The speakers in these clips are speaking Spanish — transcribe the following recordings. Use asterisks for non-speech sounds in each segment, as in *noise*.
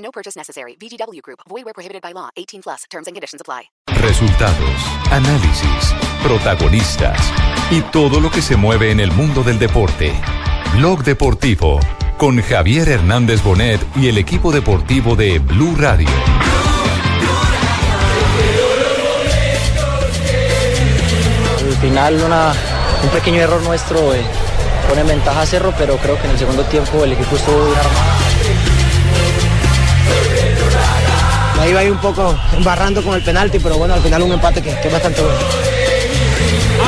No purchase necessary. VGW Group. Void where prohibited by law. 18 plus. Terms and conditions apply. Resultados, análisis, protagonistas y todo lo que se mueve en el mundo del deporte. Blog Deportivo con Javier Hernández Bonet y el equipo deportivo de Blue Radio. Al final una, un pequeño error nuestro eh, pone en ventaja a Cerro, pero creo que en el segundo tiempo el equipo estuvo bien armado. Ahí va ahí un poco embarrando con el penalti, pero bueno, al final un empate que, que es bastante bueno.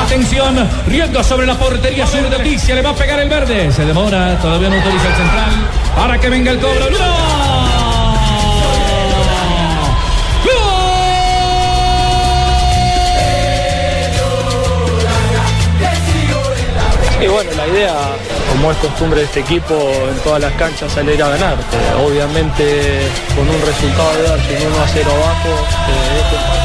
Atención, riendo sobre la portería sur de Ticia, le va a pegar el verde. Se demora, todavía no autoriza el central. Para que venga el cobro. ¡No! Y bueno, la idea, como es costumbre de este equipo, en todas las canchas salir a ganar. Eh, obviamente con un resultado de darse un 1 a 0 abajo, eh, este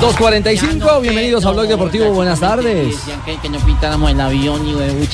2.45, bienvenidos a Blog Deportivo, buenas tardes. Que, no pintáramos el avión y de.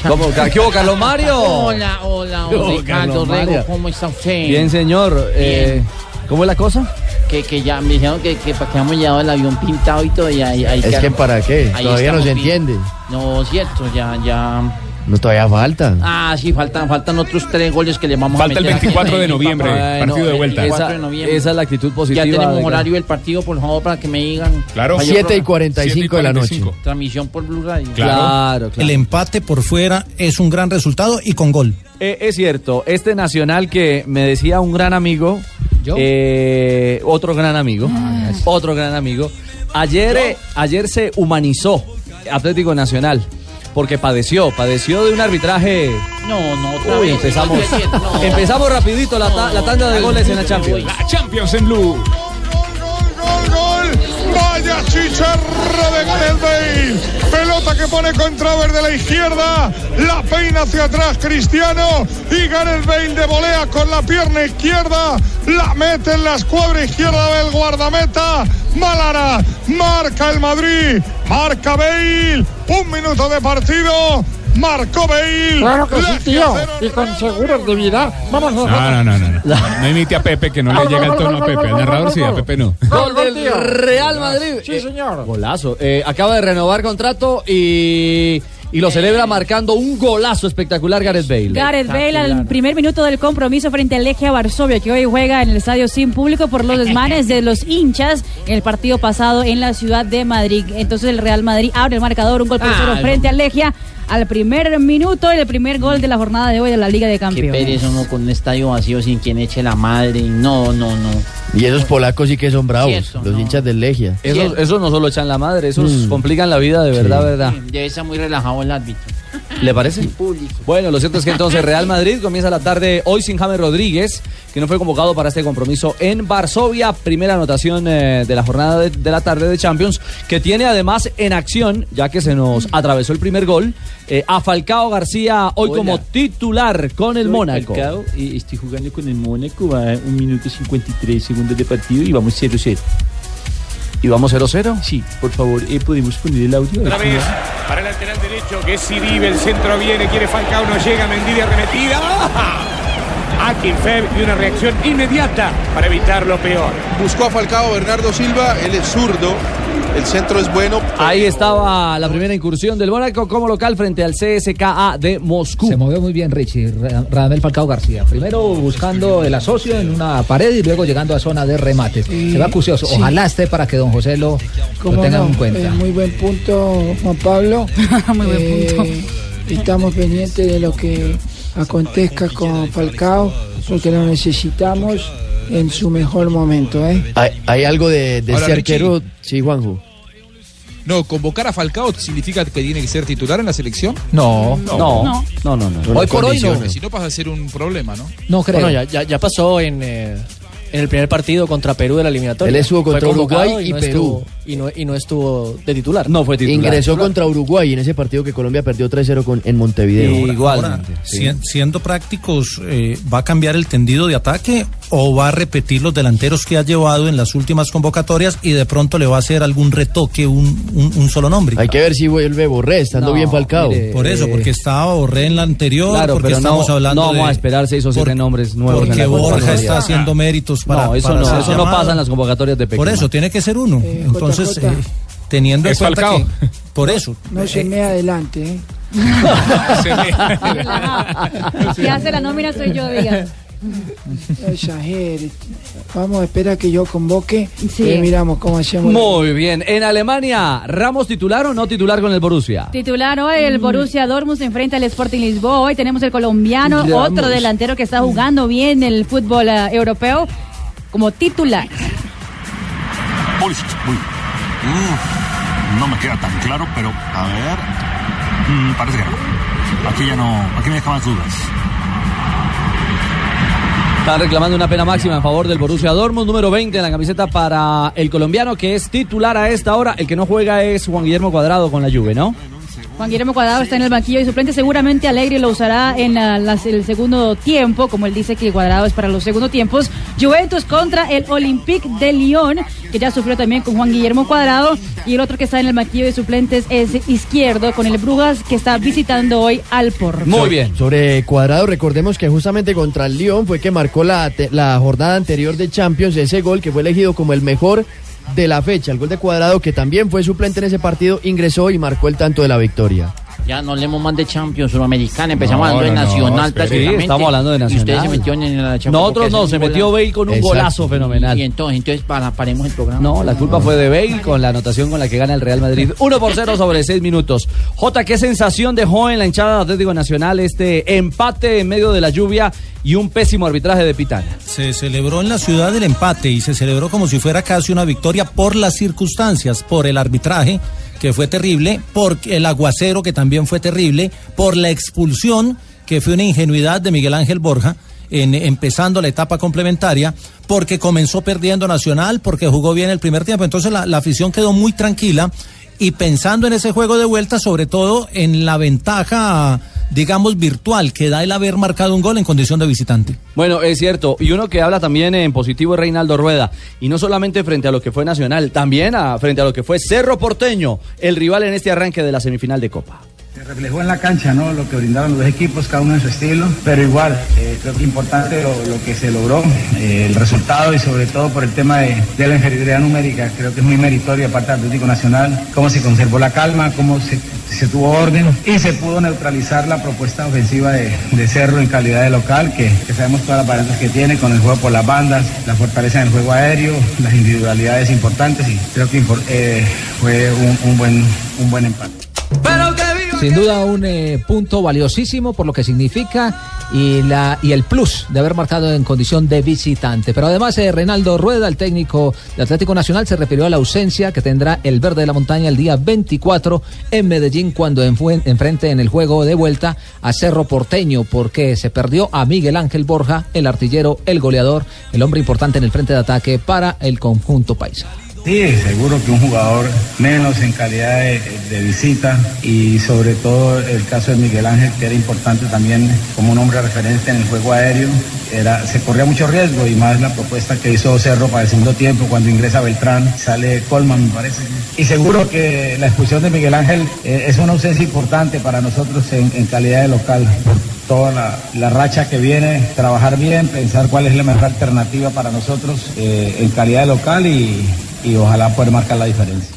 ¿Qué hubo, Carlos Mario? Hola, hola, ¿Qué hubo, don Ricardo Carlos Rego? ¿cómo está usted? Bien, señor. Eh, ¿Cómo es la cosa? Que, que ya me dijeron que, que para que hemos llevado el avión pintado y todo. Y ahí, ahí Es que para qué, todavía no se entiende. No, cierto, ya, ya. No todavía falta. Ah, sí, faltan, faltan otros tres goles que le vamos Falta a el meter. aquí 24 de noviembre, papá. partido de vuelta. el Esa, 24 de noviembre. esa es la actitud positiva. Ya tenemos de- horario del partido, por favor, para que me digan. Claro. Vaya 7 y programa. 45 de la noche. Transmisión por Blue Radio. Claro, claro. El empate por fuera es un gran resultado y con gol. Eh, es cierto, este Nacional que me decía un gran amigo, eh, otro gran amigo, otro gran amigo, ayer, eh, ayer se humanizó Atlético Nacional porque padeció, padeció de un arbitraje. No, no, otra Uy, vez. empezamos, No. empezamos rapidito la, ta- la tanda de goles en la Champions. La Champions en Blue. gol, gol. Vaya chicharra de Gareth Bale. Pelota que pone contra de la izquierda. La peina hacia atrás Cristiano. Y Gareth Bale de volea con la pierna izquierda. La mete en la escuadra izquierda del guardameta. Malara. Marca el Madrid. Marca Bale. Un minuto de partido. Marcó Bale. Claro que sí, tío. Y con seguros de vida. Vamos No, no, no, no. No, no imite a Pepe, que no le llega el tono a Pepe. Al narrador sí, a Pepe no. Gol del. Real Madrid. Sí, Eh, señor. Golazo. Eh, acaba de renovar contrato y, y lo celebra marcando un golazo espectacular Gareth Bale. Gareth Bale al primer minuto del compromiso frente al Legia Varsovia que hoy juega en el estadio sin público por los desmanes de los hinchas en el partido pasado en la ciudad de Madrid. Entonces el Real Madrid abre el marcador, un gol por Ah, cero no. frente al Legia al primer minuto y el primer gol de la jornada de hoy de la Liga de Qué Campeones. pereza uno con un estadio vacío sin quien eche la madre. No, no, no. Y esos polacos sí que son bravos, Cierto, los no. hinchas del Legia. Esos, esos no solo echan la madre, esos Mm. complican la vida de verdad, Sí. verdad. Debe estar muy relajado el árbitro. ¿Le parece? Bueno, lo cierto es que entonces Real Madrid comienza la tarde hoy sin James Rodríguez, que no fue convocado para este compromiso en Varsovia. Primera anotación eh, de la jornada de, de la tarde de Champions, que tiene además en acción, ya que se nos atravesó el primer gol, eh, a Falcao García hoy Hola. como titular con el Mónaco. estoy jugando con el Mónaco, va un minuto 53 segundos de partido y vamos 0-0. ¿Y vamos 0-0? Sí, por favor, eh, podemos poner el audio. Otra vez para el lateral derecho que si vive el centro viene, quiere Falcao, no llega, Mendy de arremetida. Akinfev y una reacción inmediata para evitar lo peor. Buscó a Falcao Bernardo Silva, él es zurdo. El centro es bueno. Ahí estaba la primera incursión del Mónaco como local frente al CSKA de Moscú. Se movió muy bien Richie, Ra- Radamel Falcao García. Primero buscando el asocio en una pared y luego llegando a zona de remate. Se va acucioso. sí. Ojalá esté para que don José lo, lo ¿Cómo tenga no? en cuenta. Eh, muy buen punto, Juan Pablo. *laughs* Muy buen Eh, punto. Estamos pendientes de lo que acontezca con Falcao, porque lo necesitamos en su mejor momento. ¿eh? Hay, hay algo de, de Ahora, Richie. arquero, sí, Juanjo. No, convocar a Falcao significa que tiene que ser titular en la selección. No, no, no, no, no. no. Hoy por hoy no. Si no pasa a ser un problema, ¿no? No creo. Bueno, ya, ya, ya pasó en, eh, en el primer partido contra Perú de la eliminatoria. Él estuvo contra Uruguay y no Perú. estuvo- y, no, y no estuvo de titular. No fue Ingresó contra Uruguay en ese partido que Colombia perdió 3-0 con- en Montevideo. Si- siendo prácticos, eh, ¿va a cambiar el tendido de ataque o va a repetir los delanteros que ha llevado en las últimas convocatorias y de pronto le va a hacer algún retoque, un, un- un solo nombre? Hay que ver si vuelve Borré, estando No, bien Falcao. mire, Por eso, porque estaba Borré en la anterior, Claro, porque pero no, estamos hablando no vamos de- a esperar seis o siete nombres nuevos. en Porque la Borja está haciendo méritos para No, eso para no, ser eso no pasa en las convocatorias de Por Peckerman. eso, tiene que ser uno. Entonces, JJ. eh, teniendo en cuenta que... Por eso. No se me adelante. ¿eh? Si hace la nómina soy yo, exagere. Vamos a esperar que yo convoque Sí. y miramos cómo hacemos. la- Muy bien. En Alemania, ¿Ramos titular o no titular con el Borussia? Titular hoy el Borussia Dortmund se enfrenta al Sporting Lisboa. Hoy tenemos el colombiano, Ramos. otro delantero que está jugando bien el fútbol eh, europeo como titular. Pulisic, muy Mm, no me queda tan claro, pero a ver. Mm, parece que no. Aquí ya no. Aquí me deja más dudas. Están reclamando una pena máxima en favor del Borussia Dortmund, número 20 en la camiseta para el colombiano que es titular a esta hora. El que no juega es Juan Guillermo Cuadrado con la Juve, ¿no? Juan Guillermo Cuadrado está en el banquillo y suplente. Seguramente Alegre lo usará en la- las- el segundo tiempo, como él dice que Cuadrado es para los segundos tiempos. Juventus contra el Olympique de Lyon, que ya sufrió también con Juan Guillermo Cuadrado. Y el otro que está en el banquillo de suplentes es Izquierdo, con el Brujas, que está visitando hoy al Porro. So- Sobre Cuadrado, recordemos que justamente contra el Lyon fue que marcó la, te- la jornada anterior de Champions ese gol que fue elegido como el mejor de la fecha. El gol de Cuadrado, que también fue suplente en ese partido, ingresó y marcó el tanto de la victoria. Ya no hablemos más de Champions Sudamericana, empezamos No, hablando de no, Nacional prácticamente. Sí, estamos hablando de Y ustedes se Nacional. metieron en la Champions. Nosotros no, se metió. Bale con un golazo fenomenal. Y entonces, entonces para, paremos el programa. No, la culpa fue de Bale con la anotación con la que gana el Real Madrid. *laughs* 1 por 0 sobre 6 minutos. J, ¿qué sensación dejó en la hinchada de Atlético Nacional este empate en medio de la lluvia y un pésimo arbitraje de Pitana? Se celebró en la ciudad el empate y se celebró como si fuera casi una victoria por las circunstancias, por el arbitraje que fue terrible, por el aguacero que también fue terrible, por la expulsión que fue una ingenuidad de Miguel Ángel Borja. En, empezando la etapa complementaria, porque comenzó perdiendo Nacional, porque jugó bien el primer tiempo. Entonces la, la afición quedó muy tranquila y pensando en ese juego de vuelta, sobre todo en la ventaja, digamos, virtual que da el haber marcado un gol en condición de visitante. Bueno, es cierto. Y uno que habla también en positivo es Reinaldo Rueda. Y no solamente frente a lo que fue Nacional, también a- frente a lo que fue Cerro Porteño, el rival en este arranque de la semifinal de Copa. Se reflejó en la cancha, ¿no? Lo que brindaron los dos equipos, cada uno en su estilo, pero igual, eh, creo que importante lo, que se logró, eh, el resultado y sobre todo por el tema de, de la inferioridad numérica, creo que es muy meritorio aparte del Atlético Nacional, cómo se conservó la calma, cómo se, tuvo orden y se pudo neutralizar la propuesta ofensiva de, Cerro en calidad de local, que, sabemos todas las variantes que tiene con el juego por las bandas, la fortaleza en el juego aéreo, las individualidades importantes y creo que eh, fue un buen, un buen empate. Sin duda un eh, punto valiosísimo por lo que significa y, la, y el plus de haber marcado en condición de visitante. Pero además eh, Reinaldo Rueda, el técnico de Atlético Nacional, se refirió a la ausencia que tendrá el Verde de la Montaña el día 24 en Medellín cuando enfrente en el juego de vuelta a Cerro Porteño porque se perdió a Miguel Ángel Borja, el artillero, el goleador, el hombre importante en el frente de ataque para el conjunto paisa. Sí, seguro que un jugador menos en calidad de, visita y sobre todo el caso de Miguel Ángel que era importante también como un hombre referente en el juego aéreo, era, se corría mucho riesgo y más la propuesta que hizo Cerro para el segundo tiempo cuando ingresa Beltrán, sale Colman me parece. Y seguro que la expulsión de Miguel Ángel eh, es una ausencia importante para nosotros en, calidad de local. Toda la, la racha que viene, trabajar bien, pensar cuál es la mejor alternativa para nosotros eh, en calidad de local y, y ojalá poder marcar la diferencia.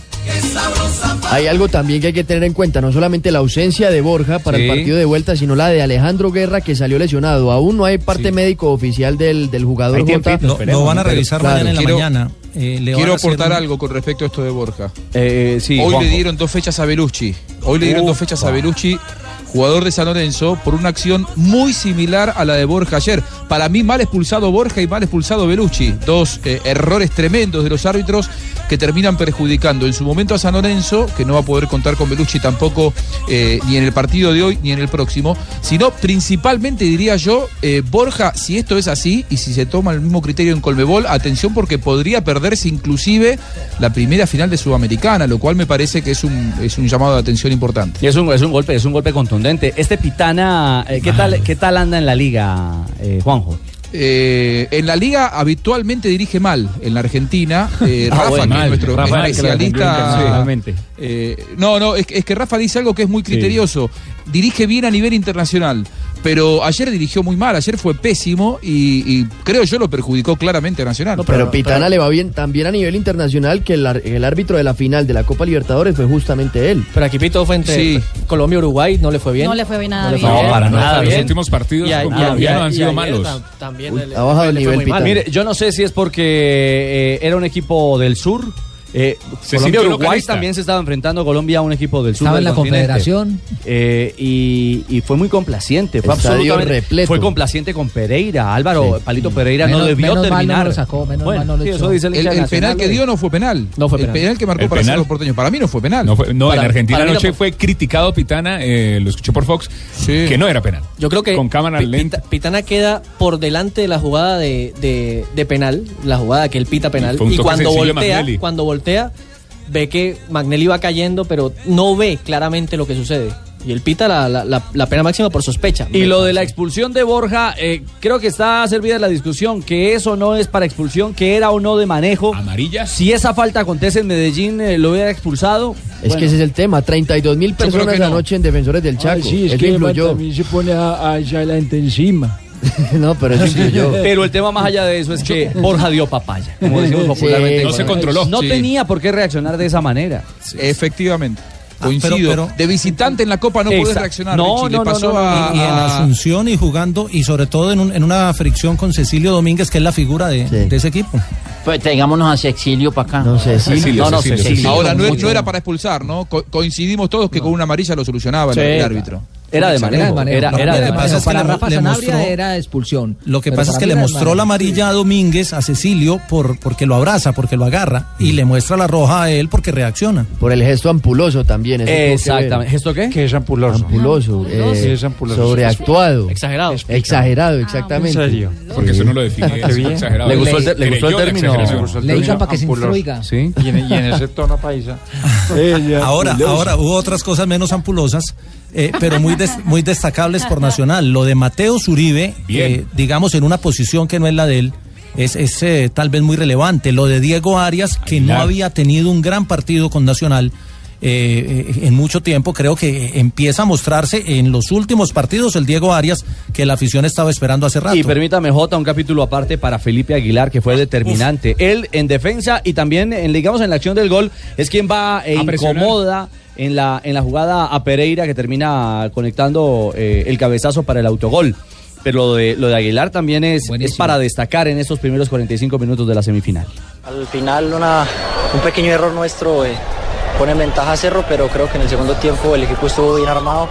Hay algo también que hay que tener en cuenta, no solamente la ausencia de Borja para Sí. el partido de vuelta, sino la de Alejandro Guerra que salió lesionado. Aún no hay parte médico oficial del, del jugador Jota. Lo, lo van a revisar Claro. mañana en la Quiero- mañana. Eh, le Quiero aportar un- algo con respecto a esto de Borja. Eh, sí, Hoy Juanjo. le dieron dos fechas a Belucci. Hoy le dieron dos fechas a Belucci, jugador de San Lorenzo, por una acción muy similar a la de Borja ayer. Para mí, mal expulsado Borja y mal expulsado Belucci. Dos eh, errores tremendos de los árbitros que terminan perjudicando en su momento a San Lorenzo, que no va a poder contar con Belucci tampoco eh, ni en el partido de hoy ni en el próximo, sino principalmente diría yo, eh, Borja, si esto es así y si se toma el mismo criterio en Colmebol, atención porque podría perderse inclusive la primera final de Sudamericana, lo cual me parece que es un, es un llamado de atención importante. Y es un, es un golpe, es un golpe contundente. Este Pitana, eh, ¿qué tal, qué tal anda en la liga, eh, Juanjo? Eh, en la liga habitualmente dirige mal en la Argentina. *laughs* Eh, Ah, Rafa, bueno, que mal. es nuestro Rafa, que especialista. internacionalmente. Eh, no, no, es, que- es que Rafa dice algo que es muy criterioso. Dirige bien a nivel internacional, pero ayer dirigió muy mal. Ayer fue pésimo y, y creo yo lo perjudicó claramente a Nacional. pero, Pitana le va bien también a nivel internacional que el, árbitro de la final de la Copa Libertadores fue justamente él. Pero aquí Pito fue entre Sí. Colombia y Uruguay, no le fue bien. No le fue bien nada le bien. fue No, para nada bien. Los últimos partidos Y a- con y a- colombianos y a- han y sido malos. tam- También Uy, ha bajado el nivel. Pitana. Mire, yo no sé si es porque eh, era un equipo del sur. Eh, Se Colombia Uruguay también se estaba enfrentando Colombia a un equipo del sur. Estaba en la. Confederación. Eh, y, y fue muy complaciente, fue Estadio absolutamente repleto. fue complaciente con Pereira. Álvaro Sí. Palito Pereira no debió menos mal no terminar. lo sacó, menos Bueno, mal no lo sí, echó. eso dice el, penal que dio no fue penal. No fue El penal. penal que marcó ¿El para penal? Cerro Porteño. Para mí no fue penal. No, fue- no, Para- en Argentina anoche no fue criticado Pitana, eh, lo escuché por Fox, Sí. que no era penal. Yo creo que Con cámara Pi- lenta. Pita- Pitana queda por delante de la jugada de, de- de penal, la jugada que él pita penal. Y cuando voltea, cuando voltea, ve que Magnelli va cayendo, pero no ve claramente lo que sucede. Y él pita la, la- la- la pena máxima por sospecha. Y lo de la expulsión de Borja, eh, creo que está servida la discusión, que eso no es para expulsión, que era o no de manejo. Amarilla. Si esa falta acontece en Medellín, eh, lo hubiera expulsado. Es que ese es el tema, 32 mil personas que no. anoche en Defensores del Chaco. Ah, sí, es Eso que influyó. también se pone a, a la gente encima. *laughs* no, pero eso influyó. Pero el tema más allá de eso es que Borja dio papaya, como decimos Sí, popularmente. No se controló. No Sí. tenía por qué reaccionar de esa manera. Efectivamente. Ah, Coincido. pero- pero- de visitante en la Copa no podés Exacto. reaccionar. No, Richie. Le no, no, pasó no, no, a- y en Asunción y jugando, y sobre todo en, un- en una fricción con Cecilio Domínguez, que es la figura de, Sí. de ese equipo. Pues traigámonos a Cecilio para acá. No sé, sí. Cecilio, No, no, Cecilio, Cecilio. Cecilio. Ahora no, era para expulsar, ¿no? Co- coincidimos todos que con una amarilla lo solucionaba el- Sí, árbitro. Era de manejo. manejo. Era, No, era lo de que manejo. pasa es que para Rafa Sanabria mostró- era expulsión. Lo que pasa es que le mostró la amarilla a Domínguez, a Cecilio, por, porque lo abraza, porque lo agarra, y le muestra la roja a él porque reacciona. Por el gesto ampuloso también. Exactamente. ¿Esto qué? Que es ampuloso. Ampuloso. eh, Sí, es ampuloso. sobreactuado. Exagerado. Exagerado, En exactamente. serio. Porque eso no lo define. Exagerado. ¿Le gustó el, le gustó el término? Le digan para que se instruiga. Sí. Y en, ese tono paisa. *laughs* Ahora, ahora hubo otras cosas menos ampulosas, eh, pero muy, des- muy destacables por Nacional. Lo de Mateo Zuribe, eh, digamos, en una posición que no es la de él, es, es, eh, tal vez muy relevante. Lo de Diego Arias, que no había tenido un gran partido con Nacional. Eh, eh, en mucho tiempo creo que empieza a mostrarse en los últimos partidos el Diego Arias que la afición estaba esperando hace rato. Y permítame, Jota, un capítulo aparte para Felipe Aguilar, que fue determinante. Él en defensa y también, en, digamos, en la acción del gol, es quien va e incomoda en la, en la jugada a Pereira, que termina conectando eh, el cabezazo para el autogol. Pero lo de, lo de Aguilar también es, es para destacar en estos primeros 45 minutos de la semifinal. Al final una, un pequeño error nuestro eh, pone en ventaja a Cerro, pero creo que en el segundo tiempo el equipo estuvo bien armado,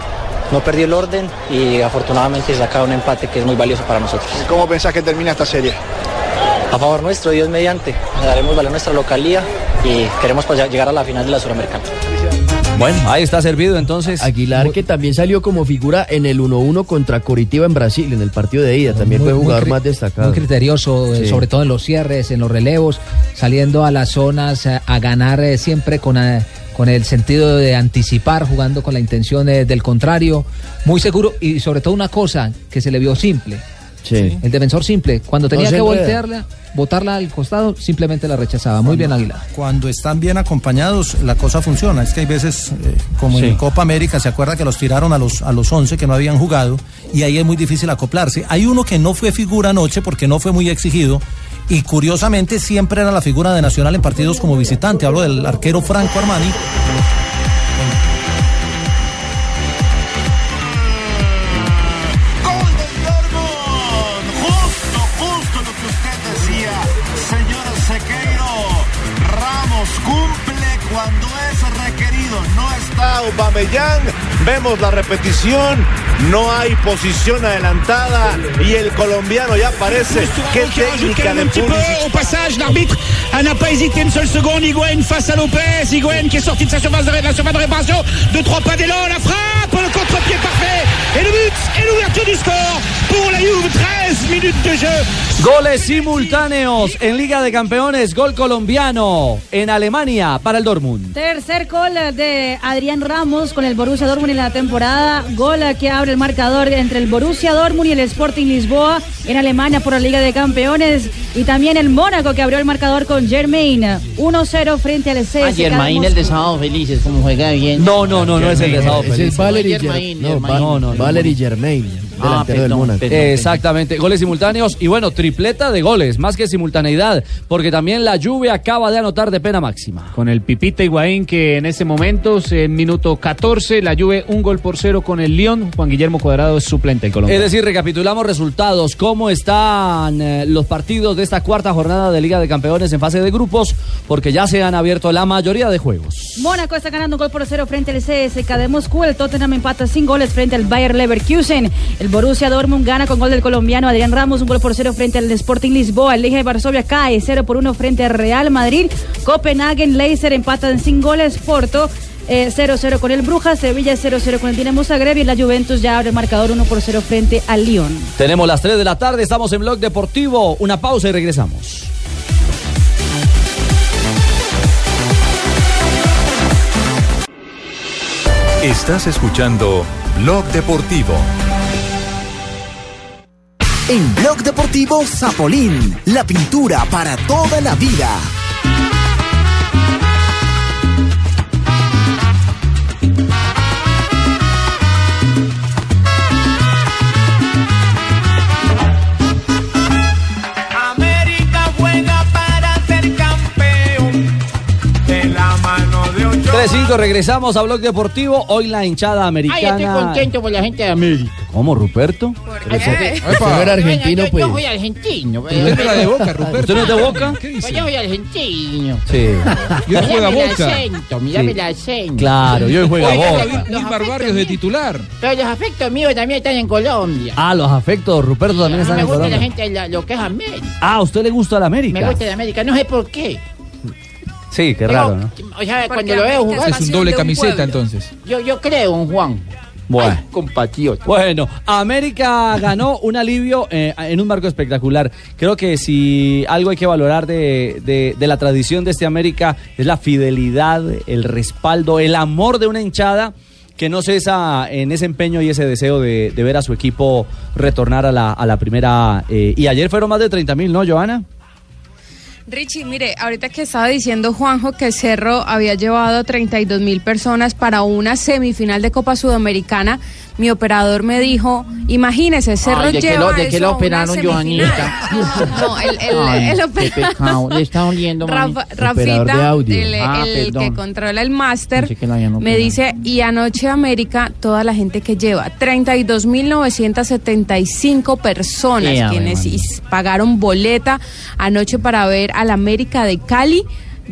no perdió el orden y afortunadamente saca un empate que es muy valioso para nosotros. ¿Cómo pensás que termina esta serie? A favor nuestro, Dios mediante, daremos valor a nuestra localía y queremos pues, llegar a la final de la Suramericana. Bueno, ahí está servido entonces. Aguilar, que también salió como figura en el 1-1 contra Coritiba en Brasil, en el partido de ida. También Muy- fue jugador más destacado. Muy criterioso, eh, Sí. sobre todo en los cierres, en los relevos, saliendo a las zonas eh, a ganar eh, siempre con, eh, con el sentido de anticipar, jugando con la intención eh, del contrario. Muy seguro y sobre todo una cosa que se le vio simple. Sí. El defensor simple, cuando tenía que voltearla, botarla al costado, simplemente la rechazaba. Muy bien Aguilar. Cuando están bien acompañados, la cosa funciona. Es que hay veces, eh, como Sí. en Copa América, se acuerda que los tiraron a los, a los 11 que no habían jugado y ahí es muy difícil acoplarse. Hay uno que no fue figura anoche porque no fue muy exigido y curiosamente siempre era la figura de Nacional en partidos como visitante. Hablo del arquero Franco Armani. Está Aubameyang. Vemos la repetición. No hay posición adelantada y el colombiano ya aparece. Qué técnica de un petit peu Pulisic. au passage, l'arbitre n'a pas hésité une seule seconde. Higuain face à Lopez. Higuain qui est sorti de sa surface de, la surface de réparation. Deux, trois pas d'élan. La frappe, le contre-pied parfait. Et le but et l'ouverture du score pour la Juve. 13 minutes de jeu. Goles simultáneos en Liga de Campeones, gol colombiano en Alemania para el Dortmund. Tercer gol de Adrián Ramos con el Borussia Dortmund en la temporada. Gol que abre el marcador entre el Borussia Dortmund y el Sporting Lisboa en Alemania por la Liga de Campeones. Y también el Mónaco que abrió el marcador con Germain. 1-0 frente al CS. Ah, Germain, el de Sábado Felices, como juega bien. No, no, no, no es el de Sábado es Felices. Ger- no, No, no, no. Valery Germain, Ah, del Mónaco. Exactamente, goles simultáneos y bueno, tripleta de goles, más que simultaneidad, porque también la lluvia acaba de anotar de pena máxima. Con el Pipita Higuaín que en ese momento, en minuto 14, la Juve un gol por cero con el León. Juan Guillermo Cuadrado es suplente en Colombia. Es decir, recapitulamos resultados, cómo están eh, los partidos de esta cuarta jornada de Liga de Campeones en fase de grupos, porque ya se han abierto la mayoría de juegos. Mónaco está ganando un gol por cero frente al CSK de Moscú. El Tottenham empata sin goles frente al Bayer Leverkusen. El Borussia Dortmund gana con gol del colombiano Adrián Ramos, un gol por cero frente al Sporting Lisboa. El Liga de Varsovia cae 0 por 1 frente al Real Madrid. Copenhagen, Leicester empatan sin goles. Porto eh, 0-0 con el Brujas. Sevilla 0-0 con el Dinamo Zagreb. Y la Juventus ya abre el marcador 1 por 0 frente al Lyon. Tenemos las 3 de la tarde, estamos en Blog Deportivo, una pausa y regresamos. Estás escuchando Blog Deportivo. En Blog Deportivo Zapolín, la pintura para toda la vida. 9.5, regresamos a Blog Deportivo. Hoy la hinchada americana. Ay, estoy contento por la gente de América. ¿Cómo, Ruperto? Porque no era pues. argentino, pues. Yo soy argentino. Usted no es de Boca, Ruperto. ¿Usted no es de Boca? ¿Qué dice? Pues yo soy argentino. Sí. Yo juega Boca. Acento, mirame acento. Claro, yo juega Boca. Los Barrios de titular. Pero los afectos míos también están en Colombia. Ah, los afectos, Ruperto también están en Colombia. Me gusta la gente, lo que es América. Ah, usted le gusta la América? Me gusta la América, no sé por qué. Sí, qué raro, ¿no? O sea, cuando lo veo jugar. Es un doble camiseta entonces. Yo, yo creo en Juan. Bueno. Compatriota. Bueno, América ganó un alivio eh, en un marco espectacular. Creo que si algo hay que valorar de, de- de la tradición de este América es la fidelidad, el respaldo, el amor de una hinchada que no cesa en ese empeño y ese deseo de, de ver a su equipo retornar a la, a la primera. eh, y ayer fueron más de 30 mil, ¿no, Joana? Richie, mire, ahorita que estaba diciendo Juanjo que Cerro había llevado 32 mil personas para una semifinal de Copa Sudamericana, mi operador me dijo, imagínese, Cerro Ay, ¿de lleva lo- de qué lo operaron. Joanita? No, el, el, *laughs* Ay, el operador. Le está oliendo. Rafa- Operador de Rafita, audio. el, Ah, el que controla el máster, que me dice, y anoche América, toda la gente que lleva, 32.975 personas quienes pagaron boleta anoche para ver al América de Cali.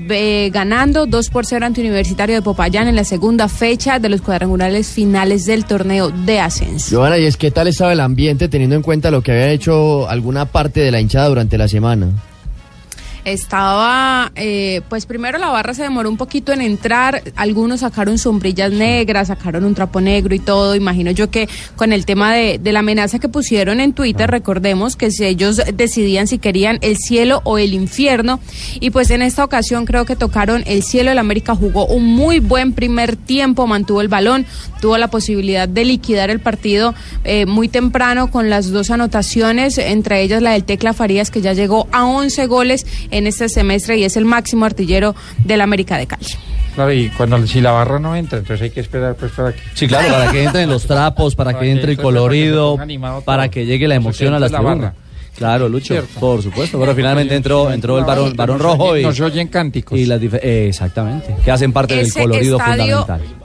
Eh, ganando 2 por 0 ante Universitario de Popayán en la segunda fecha de los cuadrangulares finales del torneo de ascenso. Joana, ¿y es qué tal estaba el ambiente teniendo en cuenta lo que había hecho alguna parte de la hinchada durante la semana? Estaba, eh, pues primero la barra se demoró un poquito en entrar, algunos sacaron sombrillas negras, sacaron un trapo negro y todo, imagino yo que con el tema de, de la amenaza que pusieron en Twitter, recordemos que si ellos decidían si querían el cielo o el infierno, y pues en esta ocasión creo que tocaron el cielo, el América jugó un muy buen primer tiempo, mantuvo el balón, tuvo la posibilidad de liquidar el partido eh, muy temprano con las dos anotaciones, entre ellas la del Tecla Farías que ya llegó a 11 goles en este semestre y es el máximo artillero del América de Cali. Claro, y cuando si la barra no entra, entonces hay que esperar pues para que... Sí, claro, para que entren los trapos, para que entre el para que colorido, para que llegue la emoción a las la tribunas. barra. Claro, Lucho, por supuesto. Pero finalmente entró, entró el varón, varón rojo y. Nos oyen cánticos. Y las eh, exactamente. Que hacen parte Ese del colorido estadio- fundamental.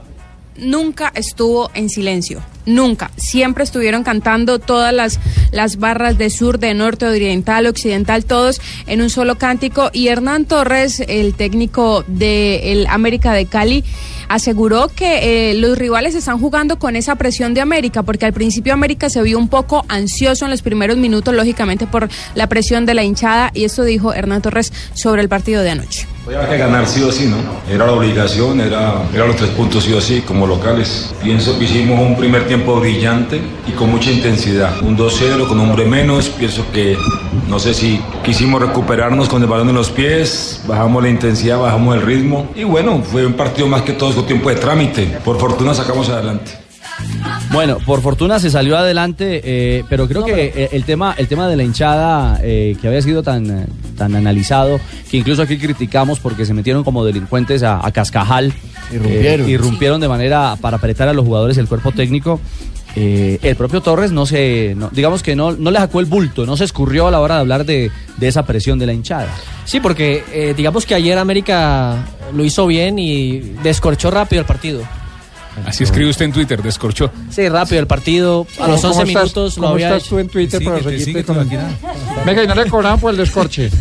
Nunca estuvo en silencio, nunca. Siempre estuvieron cantando todas las, las barras de sur, de norte, oriental, occidental, todos en un solo cántico. Y Hernán Torres, el técnico del América de Cali, aseguró que eh, los rivales están jugando con esa presión de América, porque al principio América se vio un poco ansioso en los primeros minutos, lógicamente por la presión de la hinchada. Y esto dijo Hernán Torres sobre el partido de anoche. Había que ganar sí o sí, ¿no? Era la obligación, era, era los tres puntos sí o sí como locales. Pienso que hicimos un primer tiempo brillante y con mucha intensidad. Un 2-0 con un hombre menos. Pienso que, no sé si quisimos recuperarnos con el balón en los pies, bajamos la intensidad, bajamos el ritmo. Y bueno, fue un partido más que todo con tiempo de trámite. Por fortuna sacamos adelante. Bueno, por fortuna se salió adelante, eh, pero creo que eh, el tema, el tema de la hinchada eh, que había sido tan, tan analizado, que incluso aquí criticamos porque se metieron como delincuentes a, a Cascajal, Irrumpieron. eh, irrumpieron de manera para apretar a los jugadores el cuerpo técnico. eh, el propio Torres no se, no- digamos que no, no le sacó el bulto, no se escurrió a la hora de hablar de, de esa presión de la hinchada. Sí, porque eh, digamos que ayer América lo hizo bien y descorchó rápido el partido. Así escribe usted en Twitter, descorchó. Sí, rápido el partido. A los ¿Cómo 11 estás- minutos lo cómo había estás tú en Twitter para seguirte con. *laughs* Venga, y no le cobraban por el descorche. *laughs*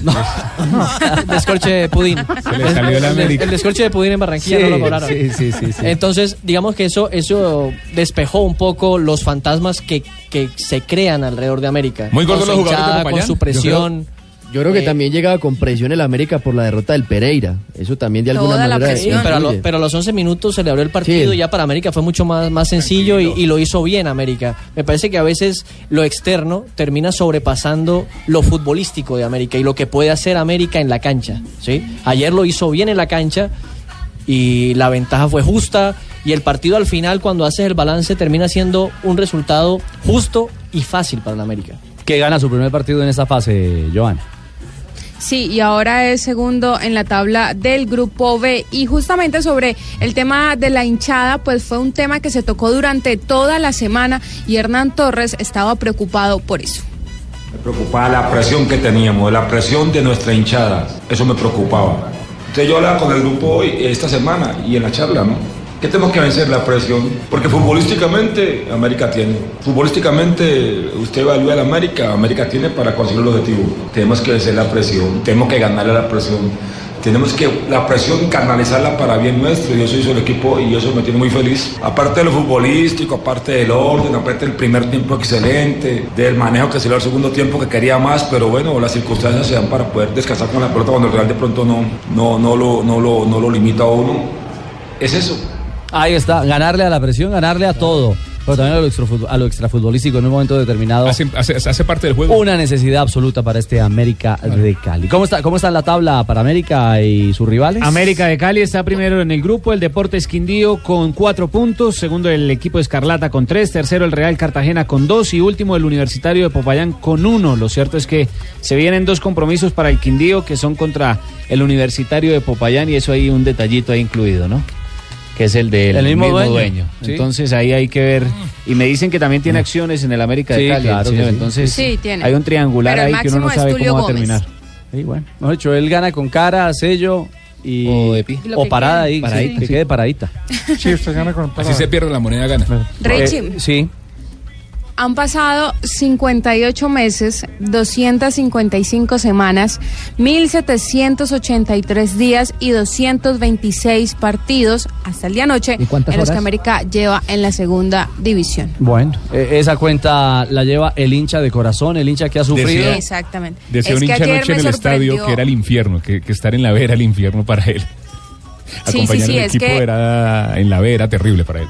*laughs* descorche de pudín. Se le salió la el, América. el descorche de pudín en Barranquilla Sí, no lo cobraron. sí, sí, sí, sí. Entonces, digamos que eso, eso despejó un poco los fantasmas que, que se crean alrededor de América. Muy su los jugadores. Con su Yo presión. Yo creo que Eh, también llegaba con presión el América por la derrota del Pereira. Eso también de alguna Toda la manera. presión. pero, a lo- influye. pero a los 11 minutos se le abrió el partido Sí. y ya para América fue mucho más, más sencillo y, y lo hizo bien América. Me parece que a veces lo externo termina sobrepasando lo futbolístico de América y lo que puede hacer América en la cancha. ¿sí? Ayer lo hizo bien en la cancha y la ventaja fue justa y el partido al final cuando haces el balance termina siendo un resultado justo y fácil para la América. Que gana su primer partido en esta fase, Joana. Sí, y ahora es segundo en la tabla del grupo B. Y justamente sobre el tema de la hinchada, pues fue un tema que se tocó durante toda la semana y Hernán Torres estaba preocupado por eso. Me preocupaba la presión que teníamos, la presión de nuestra hinchada. Eso me preocupaba. Entonces yo hablaba con el grupo hoy, esta semana y en la charla, ¿no? ¿Qué tenemos que vencer? La presión. Porque futbolísticamente América tiene. Futbolísticamente usted evalúa a América, América tiene para conseguir el objetivo. Tenemos que vencer la presión, tenemos que ganarle a la presión. Tenemos que la presión canalizarla para bien nuestro y eso hizo el equipo y eso me tiene muy feliz. Aparte de lo futbolístico, aparte del orden, aparte del primer tiempo excelente, del manejo que se dio al segundo tiempo que quería más, pero bueno, las circunstancias se dan para poder descansar con la pelota cuando el Real de pronto no, no, no, lo, no, lo, no lo limita a uno. Es eso. Ahí está, ganarle a la presión, ganarle a todo. Pero también a lo, a lo extrafutbolístico en un momento determinado. Hace, hace- hace parte del juego. Una necesidad absoluta para este América de Cali. ¿Cómo está, ¿Cómo está en la tabla para América y sus rivales? América de Cali está primero en el grupo, el Deportes Quindío con cuatro puntos, segundo el equipo Escarlata con tres, tercero el Real Cartagena con dos y último el Universitario de Popayán con uno. Lo cierto es que se vienen dos compromisos para el Quindío que son contra el Universitario de Popayán y eso hay un detallito ahí incluido, ¿no? Que es el del El mismo mismo, dueño, dueño. sí. Entonces ahí hay que ver. Y me dicen que también tiene acciones en el América de Cali. claro que señor. sí. Entonces Sí, tiene. hay un triangular Pero ahí que uno no sabe cómo va a Gómez. terminar. Sí, bueno. Dicho, él gana con cara, sello y. O epi. Lo O que parada quede. ahí, Paradita, que sí. quede paradita. Sí, usted gana con Así se pierde la moneda, gana. Richie. Eh, sí. Han pasado 58 meses, 255 semanas, 1.783 días y 226 partidos hasta el día anoche ¿Y cuántas en los que horas? América lleva en la segunda división. Bueno, eh, esa cuenta la lleva el hincha de corazón, el hincha que ha sufrido. Decía- Exactamente. Decía Es un que hincha anoche en el estadio que era el infierno, que, que estar en la vera era el infierno para él. Sí, Acompañar sí, sí, al es equipo que- era en la vera era terrible para él.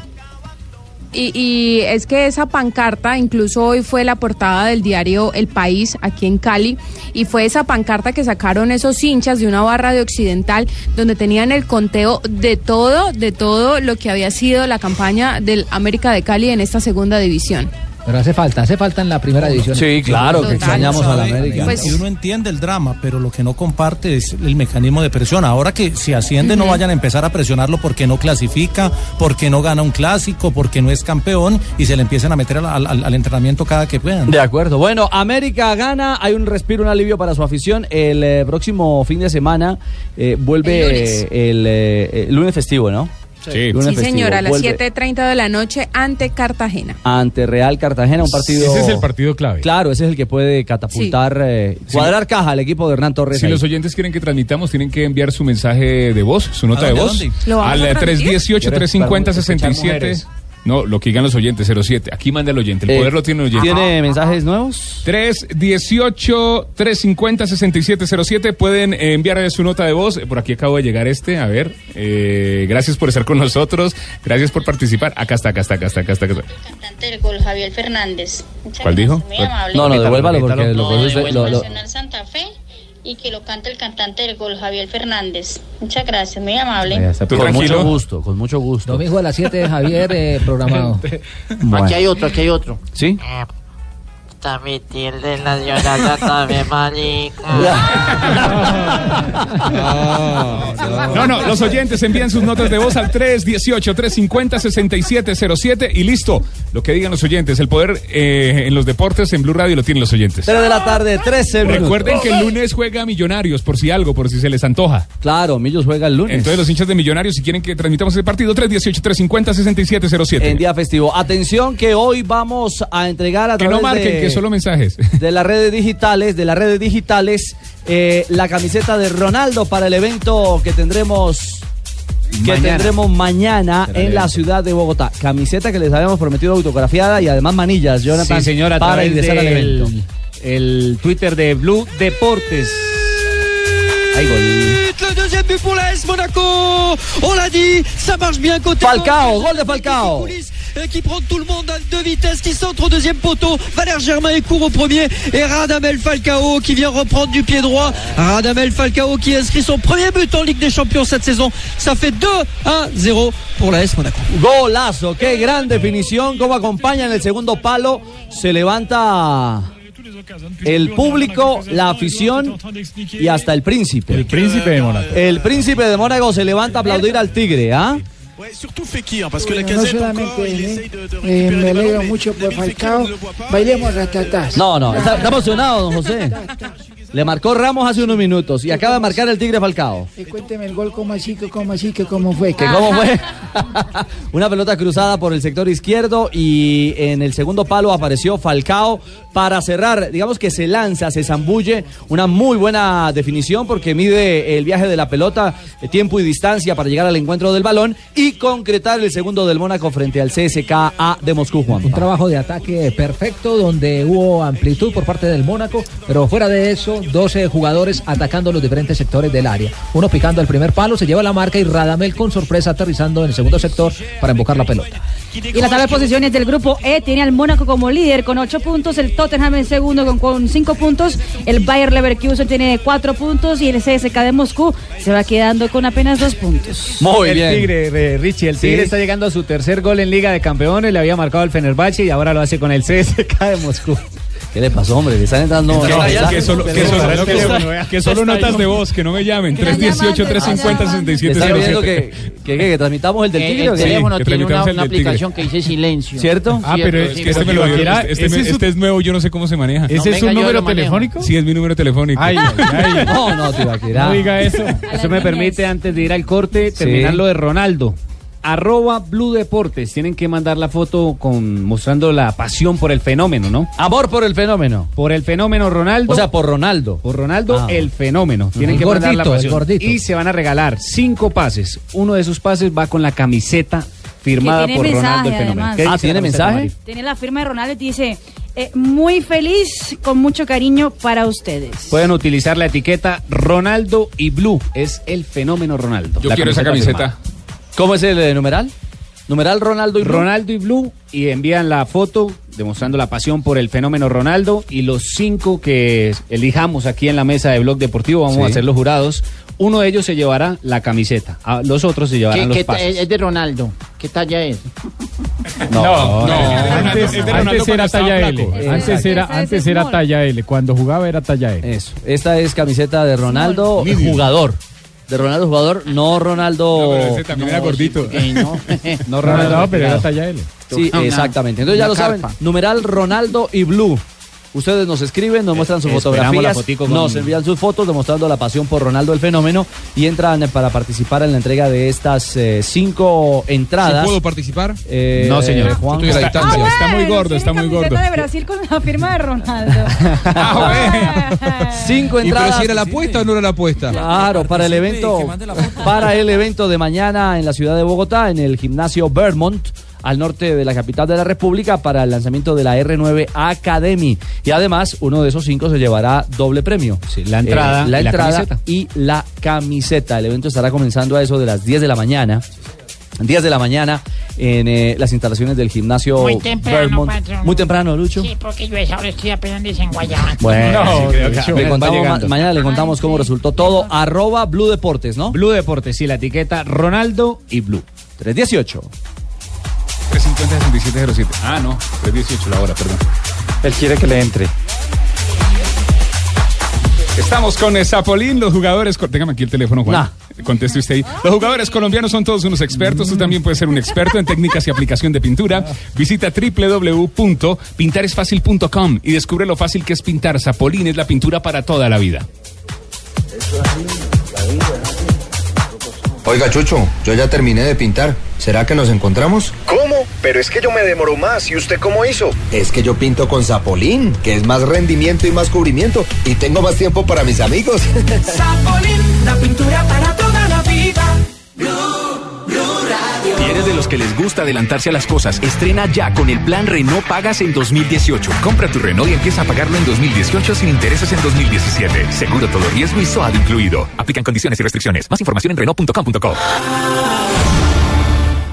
Y, y es que esa pancarta, incluso hoy fue la portada del diario El País, aquí en Cali, y fue esa pancarta que sacaron esos hinchas de una barra de Occidental, donde tenían el conteo de todo, de todo lo que había sido la campaña del América de Cali en esta segunda división. Pero hace falta, hace falta en la primera división. Sí, claro, que extrañamos a la América. Pues- y uno entiende el drama, pero lo que no comparte es el mecanismo de presión. Ahora que si asciende no vayan a empezar a presionarlo porque no clasifica, porque no gana un clásico, porque no es campeón y se le empiecen a meter al, al- al entrenamiento cada que puedan. De acuerdo. Bueno, América gana, hay un respiro, un alivio para su afición. El eh, próximo fin de semana eh, vuelve El lunes. el, eh, el lunes festivo, ¿no? Sí, festivo. señora, a las Vuelve 7.30 de la noche ante Cartagena. Ante Real Cartagena, un partido. Ese es el partido clave. Claro, ese es el que puede catapultar, eh, cuadrar caja al equipo de Hernán Torres. Si ahí. los oyentes quieren que transmitamos, tienen que enviar su mensaje de voz, su nota ¿A de voz. dónde? ¿Lo vamos Al a transmitir? 318-350-67. No, lo que digan los oyentes, 07. Aquí manda el oyente. El Eh, poder lo tiene el oyente. ¿Tiene mensajes nuevos? 318-350-6707. Pueden eh, enviar su nota de voz. Por aquí acabo de llegar este. A ver. eh, gracias por estar con nosotros. Gracias por participar. Acá está, acá está, acá está, acá está. Acá está. cantante del gol, Javier Fernández. Muchas ¿Cuál dijo? muy amable. No, no, devuélvalo porque lo No, usted- lo- lo- Nacional Santa Fe y que lo canta el cantante del gol, Javier Fernández. Muchas gracias, muy amable. Con mucho gusto, con mucho gusto. Domingo a las 7, Javier, eh, programado. *laughs* Bueno. Aquí hay otro, aquí hay otro. ¿Sí? Transmitir de Nacional también, No, no, los oyentes envían sus notas de voz al 318-350-6707 y listo. Lo que digan los oyentes. El poder eh, en los deportes en Blue Radio lo tienen los oyentes. 3 de la tarde, 13 minutos. Recuerden que el lunes juega Millonarios, por si algo, por si se les antoja. Claro, Millos juega el lunes. Entonces, los hinchas de Millonarios, si quieren que transmitamos el partido, 318-350-6707. En día festivo. Atención que hoy vamos a entregar a Que través no marquen, de, que solo mensajes. de las redes digitales, de las redes digitales, eh, la camiseta de Ronaldo para el evento que tendremos que Mañana. tendremos mañana Será en la ciudad de Bogotá. Camiseta que les habíamos prometido autografiada y además manillas, Jonathan, Sí, señora, para ingresar al evento. El Twitter de Blue Deportes. Hay gol. Le deuxième but pour la S Monaco. On l'a dit, ça marche bien côté. Falcao, gol de Falcao. Qui prend tout le monde à deux vitesses, qui centre au deuxième poteau. Valère Germain est court au premier. Et Radamel Falcao qui vient reprendre du pied droit. Radamel Falcao qui inscrit son premier but en Ligue des Champions cette saison. Ça fait 2 à 0 pour la S Monaco. Golazo, qué gran definición, cómo acompaña en el segundo palo, se levanta el público, la afición y hasta el príncipe. El príncipe de Mónaco. El príncipe de Mónaco se levanta a aplaudir al tigre, ¿ah? Bueno, no solamente eh, me alegro mucho por Falcao, bailemos ratatás. No, no, está, está emocionado, don José. Le marcó Ramos hace unos minutos y acaba de marcar el tigre Falcao. Eh, cuénteme el gol, cómo así, que cómo así, que cómo fue. ¿Que cómo fue? *laughs* Una pelota cruzada por el sector izquierdo y en el segundo palo apareció Falcao para cerrar. Digamos que se lanza, se zambulle. Una muy buena definición porque mide el viaje de la pelota, eh, tiempo y distancia para llegar al encuentro del balón y concretar el segundo del Mónaco frente al CSKA de Moscú, Juan. Un trabajo de ataque perfecto donde hubo amplitud por parte del Mónaco, pero fuera de eso, 12 jugadores atacando los diferentes sectores del área. Uno picando el primer palo, se lleva la marca y Radamel con sorpresa aterrizando en el segundo sector para embocar la pelota. Y la tabla de posiciones del grupo E tiene al Mónaco como líder con 8 puntos, el Tottenham en segundo con, con 5 puntos, el Bayer Leverkusen tiene 4 puntos y el CSK de Moscú se va quedando con apenas 2 puntos. Muy el bien. Tigre, eh, Richie, el Sí. Tigre está llegando a su tercer gol en Liga de Campeones, le había marcado el Fenerbahce y ahora lo hace con el CSK de Moscú. ¿Qué le pasó, hombre? Le están entrando. Que, no, que- ya- que solo, que solo- notas de voz, que no me llamen. Le están 318-350-6707. pidiendo que, que, que- que transmitamos el del Eh, tigre. el teléfono que tiene una, aplicación que dice silencio. ¿Cierto? Ah, pero es que este me lo. Este, es este es nuevo, yo no sé cómo se maneja. ¿Ese No, es un número telefónico? Sí, es mi número telefónico. Ay, ay. No, no, Tibaquirá. No diga eso. Eso me permite, antes de ir al corte, terminar lo de Ronaldo. Arroba Blue Deportes. Tienen que mandar la foto con mostrando la pasión por el fenómeno, ¿no? Amor por el fenómeno. Por el fenómeno Ronaldo. O sea, por Ronaldo. Por Ronaldo, Ah. el fenómeno. Tienen El que mandar la gordito, el pasión. gordito. Y se van a regalar cinco pases. Uno de esos pases va con la camiseta firmada por Ronaldo el fenómeno. además. ¿Qué Ah, ¿tiene mensaje? Tiene la firma de Ronaldo y dice, eh, muy feliz, con mucho cariño para ustedes. Pueden utilizar la etiqueta Ronaldo y Blue. Es el fenómeno Ronaldo. Yo La quiero esa camiseta. firmada. ¿Cómo es el eh, numeral? Numeral Ronaldo y Blue. Ronaldo y Blue y envían la foto demostrando la pasión por el fenómeno Ronaldo y los cinco que elijamos aquí en la mesa de Blog Deportivo vamos Sí. a ser los jurados. Uno de ellos se llevará la camiseta, a- los otros se llevarán Que, los pases. es de Ronaldo. ¿Qué talla es? No, no. Antes, Antes, antes era talla. L. Antes era, antes es era talla L. Cuando jugaba era talla L. Eso. Esta es camiseta de Ronaldo, jugador. De Ronaldo, jugador, no Ronaldo. No, pero ese también era gordito. *laughs* No, Ronaldo, *laughs* Ronaldo, pero era talla L. Sí, exactamente. Entonces ya una lo saben, numeral Ronaldo y Blue. Ustedes nos escriben, nos muestran sus esperamos fotografías, con- nos envían sus fotos demostrando la pasión por Ronaldo el fenómeno y entran eh, para participar en la entrega de estas eh, cinco entradas. ¿Puedo participar? Eh, No, señor. Juan, Estoy a la está- distancia. Está muy gordo, está muy gordo. De Brasil con la firma de Ronaldo. *laughs* *laughs* Cinco ¿Y pero entradas. si era la apuesta o no era la apuesta? Claro, para el evento, para el evento de mañana en la ciudad de Bogotá, en el gimnasio Vermont, al norte de la capital de la República, para el lanzamiento de la R9 Academy. Y además, uno de esos cinco se llevará doble premio. la entrada la y la entrada camiseta. y la camiseta. El evento estará comenzando a eso de las 10 de la mañana. 10 de la mañana en eh, las instalaciones del gimnasio Muy temprano, patrón. Muy temprano, Lucho. Sí, porque yo a esa hora estoy apenas desenguayado. Bueno, No, sí, creo que le contamos ma- mañana le contamos cómo resultó todo. Arroba Blue Deportes, ¿no? Blue Deportes, sí, la etiqueta Ronaldo y Blue. 318. 350 6707. Ah, no, 318 la hora, perdón. Él quiere que le entre. Estamos con eh, Zapolín, los jugadores. Déjame aquí el teléfono, Juan. Conteste usted ahí. Los jugadores colombianos son todos unos expertos. Tú también puedes ser un experto en técnicas y aplicación de pintura. Visita www.pintaresfacil.com y descubre lo fácil que es pintar. Zapolín es la pintura para toda la vida. Oiga, Chucho, yo ya terminé de pintar. ¿Será que nos encontramos? ¿Cómo? Pero es que yo me demoro más. ¿Y usted cómo hizo? Es que yo pinto con Zapolín, que es más rendimiento y más cubrimiento. Y tengo más tiempo para mis amigos. *laughs* Zapolín, la pintura para toda la vida. Blue, Blue Radio. Si eres de los que les gusta adelantarse a las cosas, estrena ya con el plan Renault Pagas en 2018. Compra tu Renault y empieza a pagarlo en 2018 sin intereses en 2017. Seguro todo riesgo y SOAD incluido. Aplican condiciones y restricciones. Más información en Renault.com.co.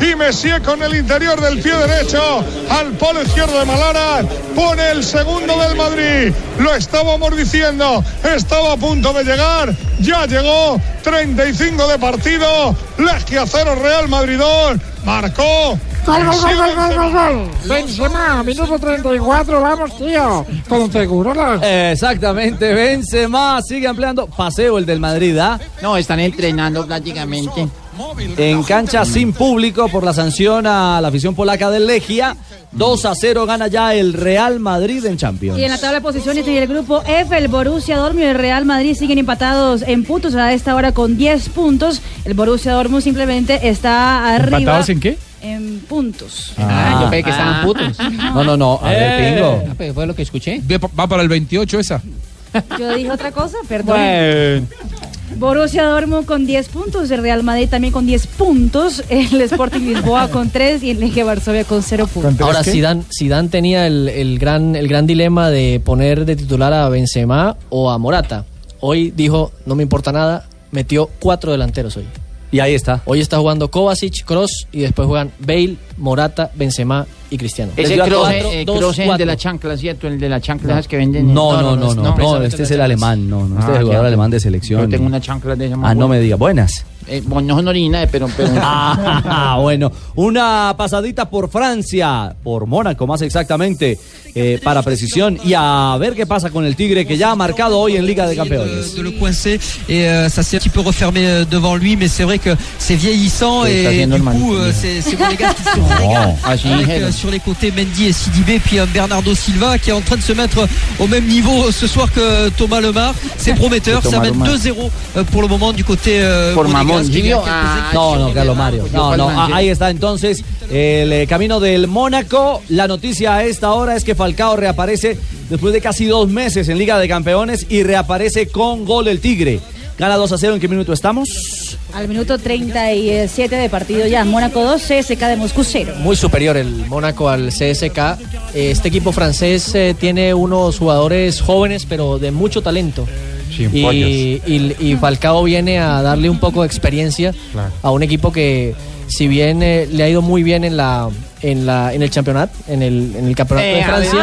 Y Messier con el interior del pie derecho al polo izquierdo de Malara. Pone el segundo del Madrid. Lo estábamos diciendo. Estaba a punto de llegar. Ya llegó. 35 de partido. Legia 0 Real Madrid 2. Marcó. Gol, gol, gol, gol, gol, gol, gol. Benzema, minuto 34, vamos, tío. Con seguro. Exactamente, Benzema sigue ampliando. Paseo el del Madrid, ¿ah? No, están entrenando prácticamente. En cancha sin público por la sanción a la afición polaca del Legia. 2 a 0 gana ya el Real Madrid en Champions. Y en la tabla de posiciones en el grupo F, el Borussia Dortmund y el Real Madrid siguen empatados en puntos a esta hora con 10 puntos. El Borussia Dortmund simplemente está arriba. ¿Empatados en qué? En puntos. Ah, yo pensé que estaban putos. *laughs* No, no, no. A ver, Eh. Pingo. Ah, pues fue lo que escuché. ¿Va para el 28 esa? Yo dije otra cosa, perdón. Borussia Dortmund con 10 puntos, el Real Madrid también con 10 puntos, *laughs* el Sporting Lisboa con 3 y el Legia Varsovia con 0 puntos. Ahora, Zidane, Zidane tenía el, el gran, el gran dilema de poner de titular a Benzema o a Morata. Hoy dijo, no me importa nada, metió cuatro delanteros hoy. Y ahí está. Hoy está jugando Kovacic, Cross y después juegan Bale, Morata, Benzema y Cristiano. Ese cross, eh, el de la chancla, ¿cierto? El de la chancla No. que venden. No, no, no, no, no, este es el alemán, no, no, este es el Ah, jugador alemán de selección. Yo tengo una chancla de esa Ah, no me diga, buenas. Eh, bueno, no son orina, eh, pero... pero... *laughs* Ah, bueno, una pasadita por Francia, por Mónaco más exactamente, eh, para precisión y a ver qué pasa con el Tigre que ya ha marcado hoy en Liga de Campeones. de le coincer et euh, ça s'est un petit peu refermé euh, devant lui mais c'est vrai que c'est vieillissant Sí, está et haciendo du el coup manito. euh, c'est c'est Monégas qui se *laughs* régale así avec, dijeron. sur les côtés Mendy et Sidibé puis Bernardo Silva qui est en train de se mettre au même niveau ce soir que Thomas Lemar c'est *laughs* prometteur Que ça Thomas mène Lemar. 2-0 pour le moment du côté euh, Quelques Ah, No, no, Carlos Mario. No, no, ah, ahí está entonces el eh, camino del Mónaco. La noticia a esta hora es que Falcao reaparece después de casi dos meses en Liga de Campeones y reaparece con gol el Tigre. Gana 2 a 0. ¿En qué minuto estamos? Al minuto 37 de partido ya. Mónaco 2, CSK de Moscú 0. Muy superior el Mónaco al CSK. Este equipo francés eh, tiene unos jugadores jóvenes, pero de mucho talento. Y, y- y Falcao viene a darle un poco de experiencia Claro. a un equipo que, si bien eh, le ha ido muy bien en la en la en el campeonato, en el, en el campeonato de Eh. Francia.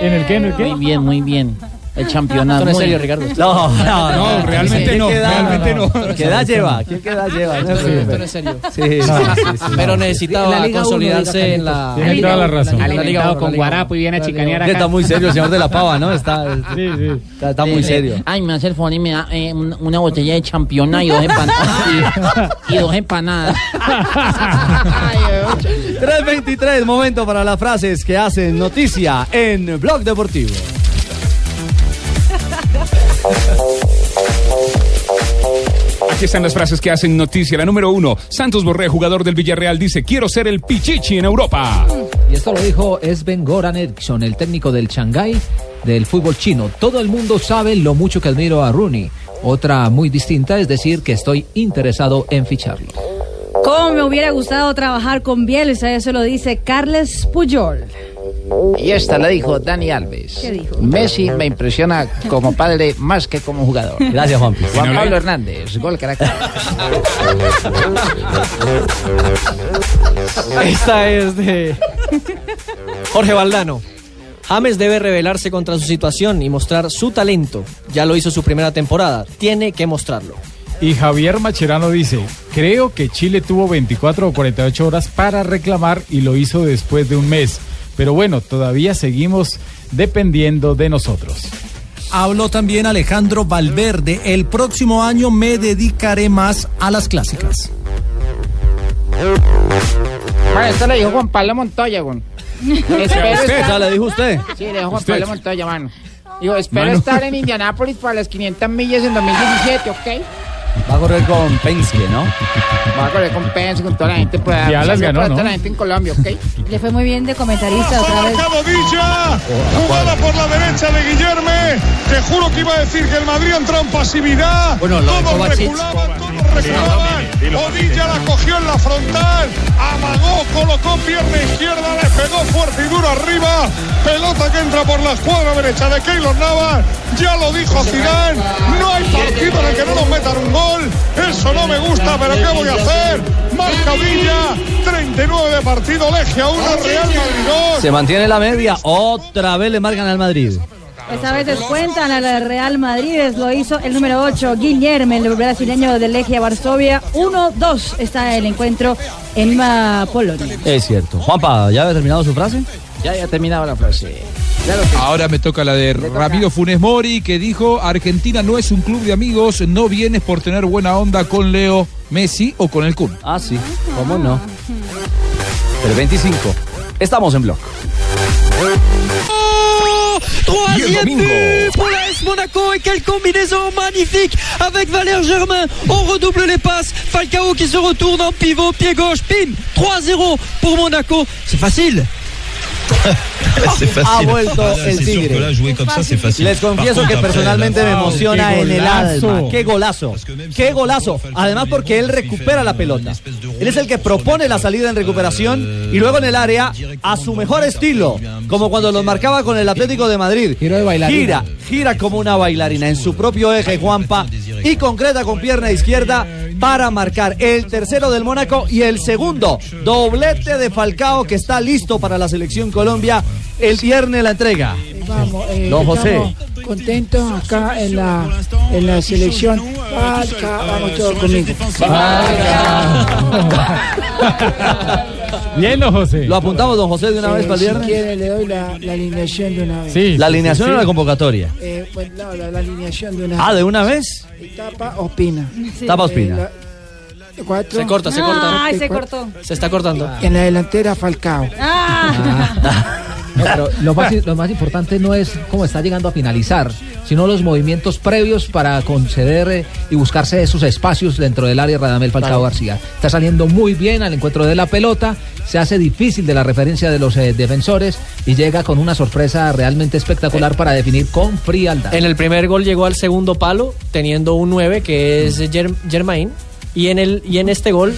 ¿En el qué? ¿En el qué? Muy bien, muy bien. El campeonato. No es serio. Ricardo. No, no, *laughs* No, realmente ¿Quién no, queda? realmente no. ¿Qué edad lleva? ¿Quién qué edad lleva? No se Esto preocupe. no es serio. Sí, sí, sí, sí. Pero necesitaba consolidarse en la. Tiene toda la razón. Alimentado con guarapo y viene a chicanear acá. Está muy serio el señor de la pava, ¿no? Está, *laughs* está, está muy serio. Ay, me hace el favor y me da eh, un- una botella de championa y dos empanadas. *laughs* y, y dos empanadas. 3.23, momento para las frases que hacen noticia en Blog Deportivo. Aquí están las frases que hacen noticia. La número uno, Santos Borré, jugador del Villarreal, dice, quiero ser el Pichichi en Europa. Y esto lo dijo Sven Goran Eriksson, el técnico del Shanghái del fútbol chino. Todo el mundo sabe lo mucho que admiro a Rooney. Otra muy distinta es decir que estoy interesado en ficharlo. ¿Cómo me hubiera gustado trabajar con Bielsa? Eso lo dice Carles Puyol. Y esta la dijo Dani Alves. ¿Qué dijo? Messi me impresiona como padre más que como jugador. Gracias, Juan. Juan Pablo Hernández, gol Caracas. Esta es de Jorge Valdano. James debe rebelarse contra su situación y mostrar su talento. Ya lo hizo su primera temporada. Tiene que mostrarlo. Y Javier Macherano dice, creo que Chile tuvo 24 o 48 horas para reclamar y lo hizo después de un mes. Pero bueno, todavía seguimos dependiendo de nosotros. Habló también Alejandro Valverde. El próximo año me dedicaré más a las clásicas. Bueno, esto lo dijo Juan Pablo Montoya, güey. *laughs* Espero ¿Usted? estar- ¿Ya le dijo usted? Sí, le dijo Juan Usted. Pablo Montoya, mano. Digo, espero Mano. estar en Indianápolis para las 500 millas en 2017, ¿ok? Va a correr con Penske, ¿no? Va a correr con Pence, con toda la gente. Pues, Ya las ganó, para ¿no? toda la gente en Colombia, ¿ok? Le fue muy bien de comentarista otra vez. marcado Villa. Jugada por la derecha de Guillerme. Te juro que iba a decir que el Madrid entró en pasividad. Bueno, lo todos reculaban, todos reculaban. Odilla la cogió en la frontal. Amagó, colocó pierna izquierda, le pegó fuerte y duro arriba. Pelota que entra por la escuadra derecha de Keylor Navas. Ya lo dijo Zidane. No hay partido en el que no nos metan un gol. Eso no me gusta, pero ¿qué voy a hacer? Marca Villa. 39 de partido, Legia 1, Real Madrid 2. Se mantiene la media. Otra vez le marcan al Madrid. Esta vez descuentan al Real Madrid, es- lo hizo el número 8, Guillermo, el brasileño del Legia Varsovia. 1-2 está el encuentro en Polonia. Es cierto. Juanpa, ¿ya había terminado su frase? Ya, ya terminaba la frase. Ahora me toca la de Ramiro Funes Mori, que dijo, Argentina no es un club de amigos, no vienes por tener buena onda con Leo Messi o con el Kun. Ah, sí, ¿cómo no? El 25. Estamos en blog. Troisième but pour l'AS Monaco et quelle combinaison magnifique avec Valère Germain. On redouble les passes. Falcao qui se retourne en pivot, pied gauche, pim 3-0 pour Monaco. C'est facile. *laughs* Ha vuelto el Tigre. Les confieso que personalmente me emociona en el alma. Qué golazo. Qué golazo. Además porque él recupera la pelota. Él es el que propone la salida en recuperación y luego en el área a su mejor estilo, como cuando los marcaba con el Atlético de Madrid. Gira, gira como una bailarina en su propio eje Juanpa y concreta con pierna izquierda para marcar el tercero del Mónaco y el segundo doblete de Falcao que está listo para la selección Colombia el viernes la entrega. Vamos, eh, Don José. contentos acá en la, en la selección. Falca, vamos todos conmigo. *laughs* Bien, don José. Lo apuntamos, don José, de una Eh, vez para el Si viernes. quiere, le doy la, la alineación de una vez. la alineación o la convocatoria. Eh, pues, no, la, la alineación de una Ah, vez. ¿de una vez? Tapa Ospina. Tapa Ospina. la- cuatro. Se corta, se corta. Ay, se cortó. Se está cortando. En la delantera Falcao. Ah. *laughs* No, pero lo más, lo más importante no es cómo está llegando a finalizar, sino los movimientos previos para conceder eh, y buscarse esos espacios dentro del área Radamel Falcao. García. Está saliendo muy bien al encuentro de la pelota, se hace difícil de la referencia de los eh, defensores y llega con una sorpresa realmente espectacular para definir con frialdad. En el primer gol llegó al segundo palo teniendo un 9 que es Ger- Germain. Y en, el, y en este gol,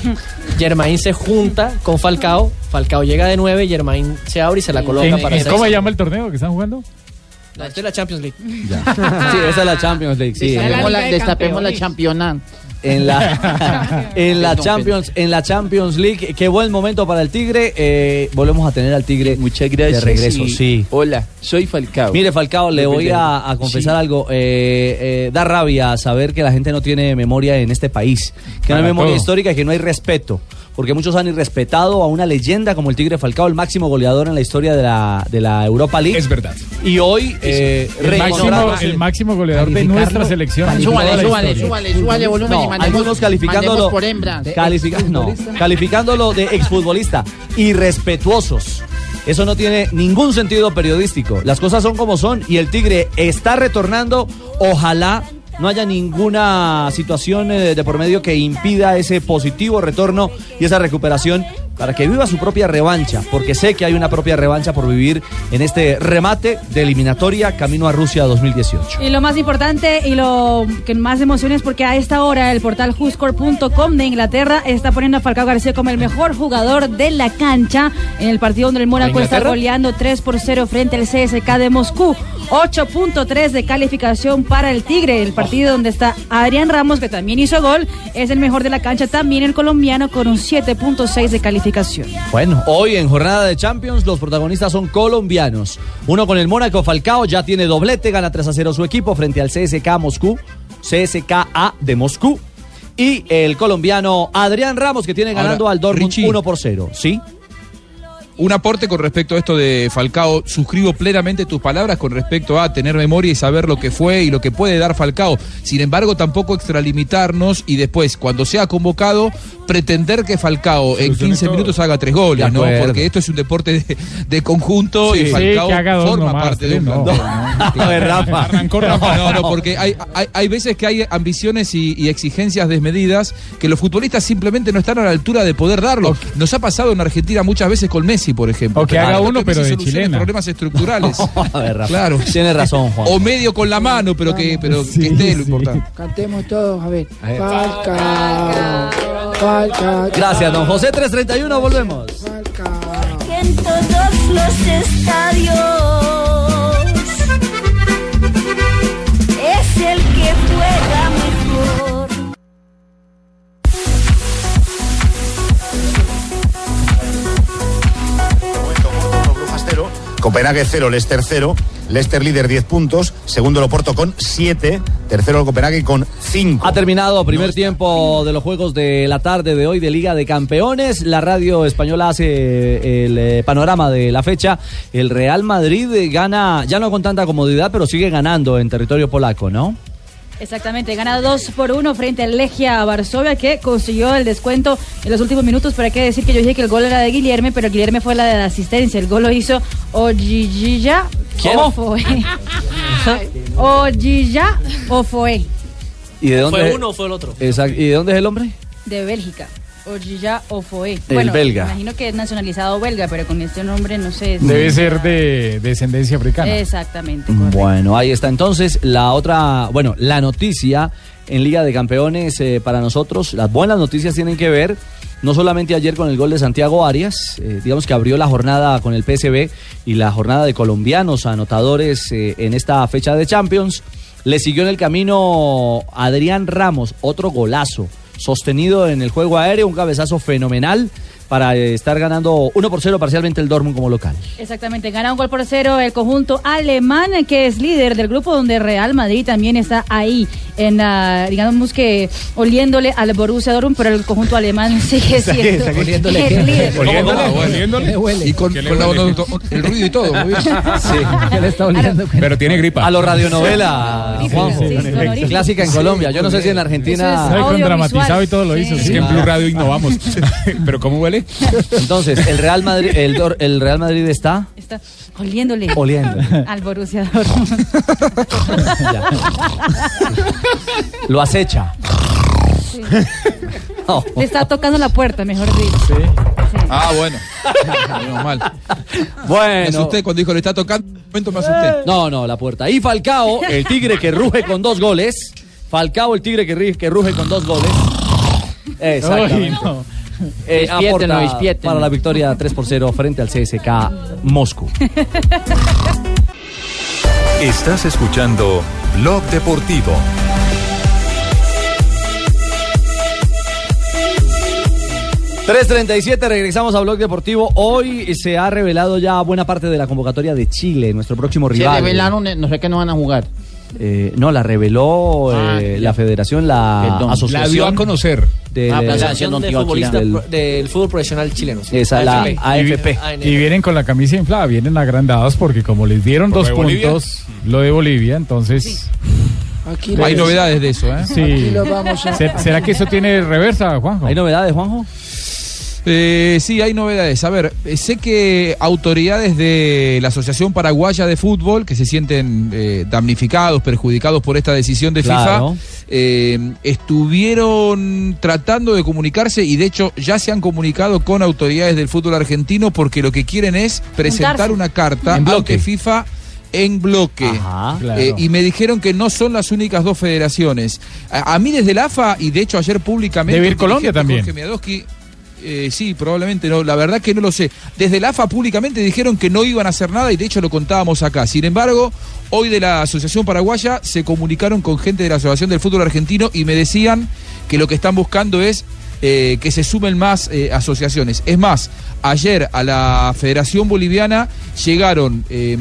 Germain se junta con Falcao. Falcao llega de 9, Germain se abre y se la coloca ¿En- para en-. ¿Cómo se llama el torneo que están jugando? La, esta es la Champions League. Sí, esa es la Champions League. Sí, Destapemos la, en, destapemos la championat. En la, *laughs* en la Champions, en la Champions League. Qué buen momento para el Tigre. Eh, volvemos a tener al Tigre Muchas gracias. de regreso. y- Sí. Hola, soy Falcao. Mire, Falcao, le voy a, a confesar Sí. algo. Eh, eh, da rabia saber que la gente no tiene memoria en este país, que no hay memoria todo. histórica y que no hay respeto. Porque muchos han irrespetado a una leyenda como el Tigre Falcao, el máximo goleador en la historia de la, de la Europa League. Es verdad. Y hoy, eh, El máximo, el máximo goleador de nuestra selección. Súbale, súbale, súbale, súbale volumen No, y mandemos, algunos calificándolo, por hembras. califica- no, calificándolo de exfutbolista, irrespetuosos. Eso no tiene ningún sentido periodístico. Las cosas son como son y el Tigre está retornando. Ojalá no haya ninguna situación eh, de por medio que impida ese positivo retorno y esa recuperación para que viva su propia revancha, porque sé que hay una propia revancha por vivir en este remate de eliminatoria camino a Rusia 2018. Y lo más importante y lo que más emociona es porque a esta hora el portal whoscore.com de Inglaterra está poniendo a Falcao García como el mejor jugador de la cancha en el partido donde el Mónaco está goleando 3 por 0 frente al CSK de Moscú. 8.3 de calificación para el Tigre, el partido donde está Adrián Ramos, que también hizo gol, es el mejor de la cancha, también el colombiano con un 7.6 de calificación. Bueno, hoy en jornada de Champions los protagonistas son colombianos. Uno con el Mónaco, Falcao ya tiene doblete, gana 3 a 0 su equipo frente al CSK Moscú, CSKA de Moscú. Y el colombiano Adrián Ramos que tiene ganando Ahora, al Dortmund Richie. 1 por 0. ¿Sí? Un aporte con respecto a esto de Falcao. Suscribo plenamente tus palabras con respecto a tener memoria y saber lo que fue y lo que puede dar Falcao. Sin embargo, tampoco extralimitarnos y después, cuando sea convocado, pretender que Falcao en Solucione 15 todo. minutos haga tres goles, ¿no? Porque esto es un deporte de, de conjunto Sí. y Falcao forma nomás, parte de un no. plan. A ver, Rafa. Arrancó No, Rafa. no, no, porque hay, hay, hay veces que hay ambiciones y, y exigencias desmedidas que los futbolistas simplemente no están a la altura de poder darlo. Nos ha pasado en Argentina muchas veces con Messi, por ejemplo. O que haga uno, pero Messi de chilena. problemas estructurales. *laughs* A ver. Claro. Tiene razón, Juan. O medio con la mano, pero que, pero que esté lo importante. Cantemos todos, a ver. Falcao, Falcao. Gracias, don José 331, volvemos. que en todos los estadios Copenhague 0, Leicester 0, Leicester líder 10 puntos, segundo el Oporto con 7, tercero el Copenhague con 5. Ha terminado primer tiempo de los juegos de la tarde de hoy de Liga de Campeones. La radio española hace el eh, panorama de la fecha. El Real Madrid eh, gana, ya no con tanta comodidad, pero sigue ganando en territorio polaco, ¿no? Exactamente, gana 2 por 1 frente al Legia Varsovia que consiguió el descuento en los últimos minutos. Pero hay que decir que yo dije que el gol era de Guillermo, pero Guillermo fue la de la asistencia. El gol lo hizo Ojijilla ¿Cómo? Ofoe. *laughs* Ojija Ofoe, ¿Y de dónde? ¿Fue uno o fue el otro? Exacto. ¿Y de dónde es el hombre? de Bélgica. Ojija Ofoe. El bueno, belga. me imagino que es nacionalizado belga, pero con este nombre no sé. Debe ser de descendencia africana. Exactamente. Bueno, ahí está entonces la otra, bueno, la noticia en Liga de Campeones eh, para nosotros. Las buenas noticias tienen que ver no solamente ayer con el gol de Santiago Arias, eh, digamos que abrió la jornada con el PSB y la jornada de colombianos anotadores eh, en esta fecha de Champions. Le siguió en el camino Adrián Ramos, otro golazo, sostenido en el juego aéreo, un cabezazo fenomenal para estar ganando 1 por 0 parcialmente el Dortmund como local. Exactamente, gana un gol por cero el conjunto alemán que es líder del grupo donde Real Madrid también está ahí, en la, digamos que oliéndole al Borussia Dortmund, pero el conjunto alemán *laughs* sigue siendo ¿Oliéndole el líder. Oliéndole, oliéndole. Y con, el ruido y todo. *laughs* Muy bien. ¿Qué le está oliendo? Pero tiene gripa. A lo radionovela, sí. Clásica en Colombia. Yo no sé si en Eso Argentina. es con dramatizado y todo lo hizo. Es sí. que en Blue Radio innovamos. *laughs* Pero ¿cómo huele? ¿Sí? *laughs* Entonces, el Real Madrid, el, el Real Madrid está Está oliéndole. Oliendo. *laughs* Al Borussia Dortmund. *laughs* lo acecha. Sí. No. Le está tocando la puerta, mejor dicho. Ah, bueno. Menos mal. Bueno. Me asusté cuando dijo le está tocando. Un momento me asusté. No, no, la puerta. Y Falcao, el tigre que ruge con dos goles. Falcao, el tigre que, que ruge con dos goles. Exactamente. Uy, no. Eh, aporta para la victoria 3 por 0 frente al CSK Moscú. *laughs* Estás escuchando Blog Deportivo. .37, regresamos a Blog Deportivo. Hoy se ha revelado ya buena parte de la convocatoria de Chile, nuestro próximo Se rival. revelaron, eh, no sé qué no van a jugar. Eh, no, la reveló Ah, eh, la federación, la Perdón. asociación. La dio a conocer. De- Ah, Asociación de del- Futbolistas del Fútbol Profesional Chileno. sí. Esa, la AFP. Y vienen con la camisa inflada, vienen agrandados porque como les dieron ¿Por dos puntos, lo de Bolivia, entonces... Aquí Hay lo- novedades de eso, ¿eh? Sí. Aquí lo vamos a- ¿Se- ¿Será que eso tiene reversa, Juanjo? ¿Hay novedades, Juanjo? Eh, sí, hay novedades. A ver, eh, sé que autoridades de la Asociación Paraguaya de Fútbol, que se sienten eh, damnificados, perjudicados por esta decisión de Claro. FIFA, eh, estuvieron tratando de comunicarse y de hecho ya se han comunicado con autoridades del fútbol argentino porque lo que quieren es presentar Juntarse. una carta En bloque. ante FIFA en bloque. Ajá, claro. Eh, y me dijeron que no son las únicas dos federaciones. A, a mí desde la AFA, y de hecho ayer públicamente... Debe ir Colombia también. Jorge Miadowski, eh, sí, probablemente no. La verdad que no lo sé. Desde la AFA públicamente dijeron que no iban a hacer nada y de hecho lo contábamos acá. Sin embargo, hoy de la Asociación Paraguaya se comunicaron con gente de la Asociación del Fútbol Argentino y me decían que lo que están buscando es eh, que se sumen más eh, asociaciones. Es más, ayer a la Federación Boliviana llegaron eh,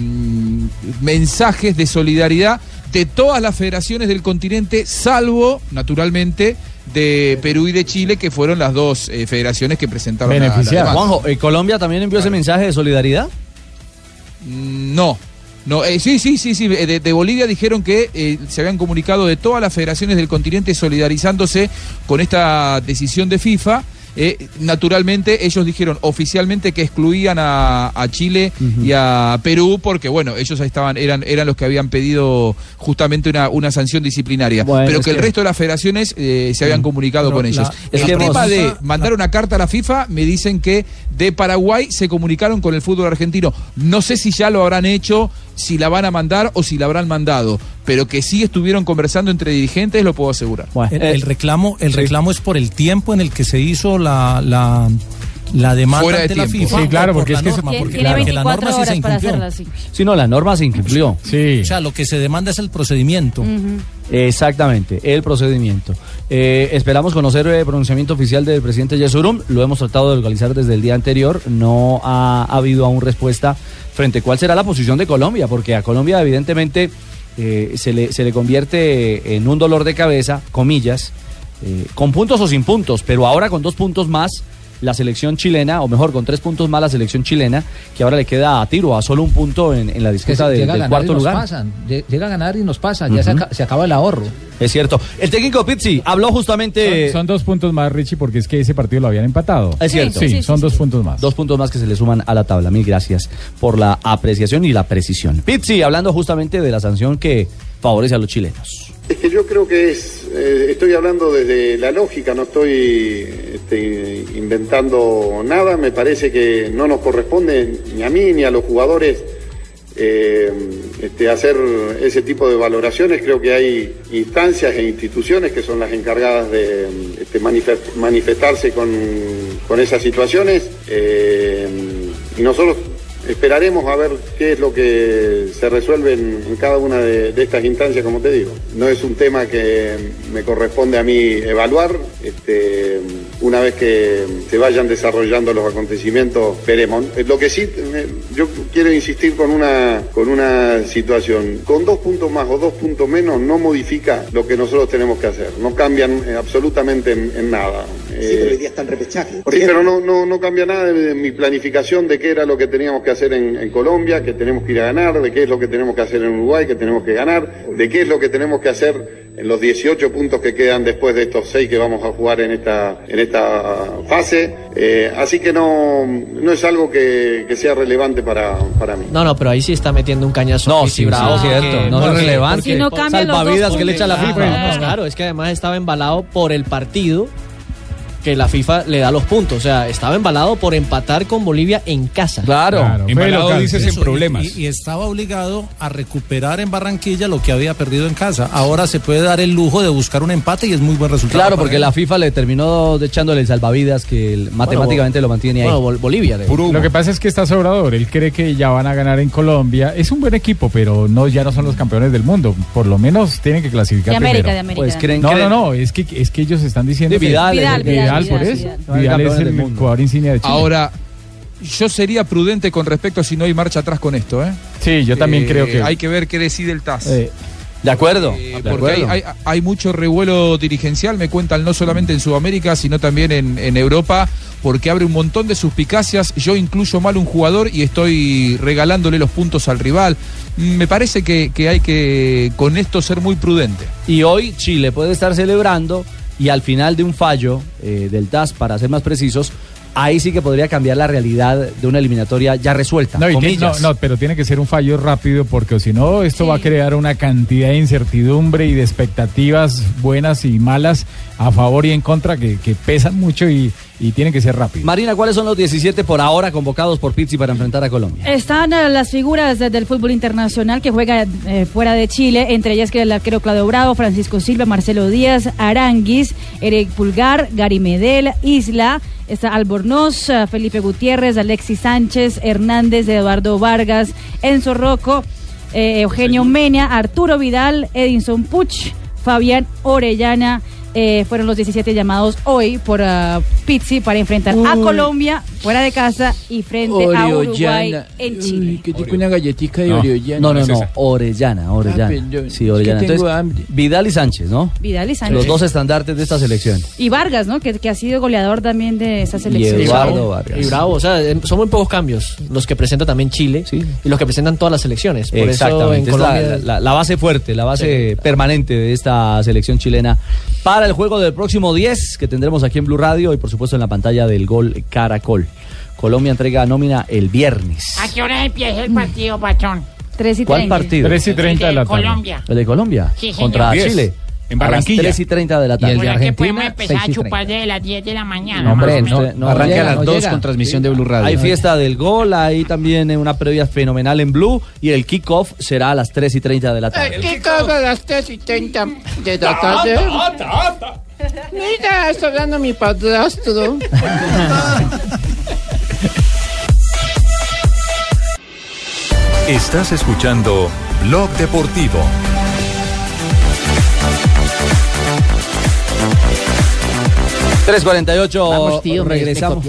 mensajes de solidaridad de todas las federaciones del continente, salvo, naturalmente, de Perú y de Chile, que fueron las dos eh, federaciones que presentaron la- la Beneficiadas. demanda. Juanjo, ¿eh, ¿Colombia también envió ese mensaje de solidaridad? Mm, No. No, eh, sí, sí, sí, sí. De, de Bolivia dijeron que eh, se habían comunicado de todas las federaciones del continente solidarizándose con esta decisión de FIFA. Eh, naturalmente, ellos dijeron oficialmente que excluían a, a Chile y a Perú porque, bueno, ellos ahí estaban, eran, eran los que habían pedido justamente una, una sanción disciplinaria. Bueno, pero que el que- resto de las federaciones eh, se habían comunicado Pero con la- ellos. es el que tema de mandar una carta a la FIFA, me dicen que de Paraguay se comunicaron con el fútbol argentino. No sé si ya lo habrán hecho, si la van a mandar o si la habrán mandado, pero que sí estuvieron conversando entre dirigentes, lo puedo asegurar. Bueno, El, eh, el reclamo, el reclamo es por el tiempo en el que se hizo la, la, la demanda Fuera de ante la tiempo. FIFA. Sí, claro, por porque la es que eso- norma, Tiene porque tiene la- que la 24 norma sí se para incumplió. hacerla, sí. si no, la norma se incumplió. Sí. O sea, lo que se demanda es el procedimiento. Exactamente, el procedimiento. Eh, esperamos conocer el pronunciamiento oficial del presidente Yesurum. Lo hemos tratado de localizar desde el día anterior. No ha, habido aún respuesta frente a cuál será la posición de Colombia, porque a Colombia evidentemente eh, se, le, se le convierte en un dolor de cabeza, comillas, eh, con puntos o sin puntos, pero ahora con dos puntos más la selección chilena, o mejor, con tres puntos más la selección chilena, que ahora le queda a tiro, a solo un punto en, en la disputa de- del ganar y cuarto nos lugar. pasan. Llega a ganar y nos pasan. Ya se, acaba el ahorro. Es cierto. El técnico Pizzi habló justamente. Son, son dos puntos más, Richie, porque es que ese partido lo habían empatado. Es cierto. Sí, son dos puntos más. Dos puntos más que se le suman a la tabla. Mil gracias por la apreciación y la precisión. Pizzi, hablando justamente de la sanción que favorece a los chilenos. Es que yo creo que es, eh, estoy hablando desde la lógica, no estoy este, inventando nada, me parece que no nos corresponde ni a mí ni a los jugadores eh, este, hacer ese tipo de valoraciones, creo que hay instancias e instituciones que son las encargadas de este, manifest- manifestarse con, con esas situaciones. Eh, y nosotros Esperaremos a ver qué es lo que se resuelve en, en cada una de, de estas instancias, como te digo. No es un tema que me corresponde a mí evaluar. Este, una vez que se vayan desarrollando los acontecimientos, veremos. Eh, Lo que sí, eh, yo quiero insistir con una, con una situación. Con dos puntos más o dos puntos menos no modifica lo que nosotros tenemos que hacer. No cambian eh, absolutamente en, en nada. Sí, pero hoy día está el repechaje. Sí, pero no, no, no cambia nada de, de mi planificación de qué era lo que teníamos que hacer en, en Colombia, que tenemos que ir a ganar, de qué es lo que tenemos que hacer en Uruguay, que tenemos que ganar, de qué es lo que tenemos que hacer en los 18 puntos que quedan después de estos seis que vamos a jugar en esta, en esta fase. Eh, así que no, no es algo que, que sea relevante para, para mí. No, no, pero ahí sí está metiendo un cañazo. No, sí, bravo. es cierto. porque- No es relevante. Si no Salvavidas que le echa la. FIFA. Pues claro, es que además estaba embalado por el partido que la FIFA le da los puntos. O sea, estaba embalado por empatar con Bolivia en casa. Claro. Embalado dices y- problemas. Y, y estaba obligado a recuperar en Barranquilla lo que había perdido en casa. Ahora se puede dar el lujo de buscar un empate y es muy buen resultado. Claro, porque él. la FIFA le terminó echándole el salvavidas que el- matemáticamente lo mantiene ahí. Bolivia. Lo que pasa es que está sobrador. Él cree que ya van a ganar en Colombia. Es un buen equipo, pero no ya no son los campeones del mundo. Por lo menos tienen que clasificar De América, primero. de América. Pues creen no, que- no, no. Es que, es que ellos están diciendo que Vidal, Vidal, Vidal, por eso. Vidal. Vidal es Campeones del el jugador insignia de Chile. Ahora, yo sería prudente con respecto a si no hay marcha atrás con esto, ¿eh? Sí, yo también Eh, creo que- Hay que ver qué decide el TAS. Eh, de acuerdo. Eh, de porque hay, acuerdo. hay- hay mucho revuelo dirigencial, me cuentan, no solamente en Sudamérica, sino también en, en Europa, porque abre un montón de suspicacias. Yo incluyo mal un jugador y estoy regalándole los puntos al rival. Mm, Me parece que, que hay que con esto ser muy prudente. Y hoy Chile puede estar celebrando y al final de un fallo eh, del TAS, para ser más precisos, ahí sí que podría cambiar la realidad de una eliminatoria ya resuelta. No, y que- comillas. no, no, pero tiene que ser un fallo rápido porque si no, esto va a crear una cantidad de incertidumbre y de expectativas buenas y malas a favor y en contra que, que pesan mucho y, y tienen que ser rápido. Marina, ¿cuáles son los 17 por ahora convocados por Pizzi para enfrentar a Colombia? Están eh, las figuras de- del fútbol internacional que juega eh, fuera de Chile, entre ellas que el arquero Claudio Bravo, Francisco Silva, Marcelo Díaz, Aranguis, Eric Pulgar, Gary Medel, Isla, está Albornoz, eh, Felipe Gutiérrez, Alexis Sánchez, Hernández, Eduardo Vargas, Enzo Rocco, eh, Eugenio Mena, Arturo Vidal, Edinson Puch, Fabián Orellana. Eh, fueron los 17 llamados hoy por ah, Pizzi para enfrentar a. Colombia fuera de casa y frente a Uruguay Orellana. en Chile. Uy, que tengo una galletica de No, Orellana. no, no, no, Orellana, Orellana. Ah, sí, es Orellana. que tengo Entonces, hambre. Vidal y Sánchez, ¿no? Vidal y Sánchez. Los dos estandartes de esta selección. Y Vargas, ¿no? Que, que ha sido goleador también de esa selección. Eduardo Vargas. Y bravo, o sea, eh, son muy pocos cambios los que presenta también Chile y los que presentan todas las selecciones. Por eso en Exactamente, es la, Colombia. la- la base fuerte, la base permanente de esta selección chilena para el juego del próximo 10 que tendremos aquí en Blue Radio y por supuesto en la pantalla del Gol Caracol. Colombia entrega nómina el viernes. ¿A qué hora empieza el partido, Pachón? 3 y ¿Cuál partido? 3 y 30 de la tarde. Colombia. ¿El de Colombia? Sí, señor. Contra Diez, Chile. En A las Barranquilla. 3 y 30 de la tarde. O sea que podemos empezar a chupar desde las 10 de la mañana. más o menos. Arranca a las 2 con transmisión de Blue Radio. Hay fiesta del gol, hay también una previa fenomenal en Blue y el kickoff será a las 3 y 30 de la tarde. ¿Qué cosa a las 3 y 30 de la tarde? Mira, está hablando mi padrastro. Estás escuchando Blog Deportivo. 348 Vamos, tío, me regresamos.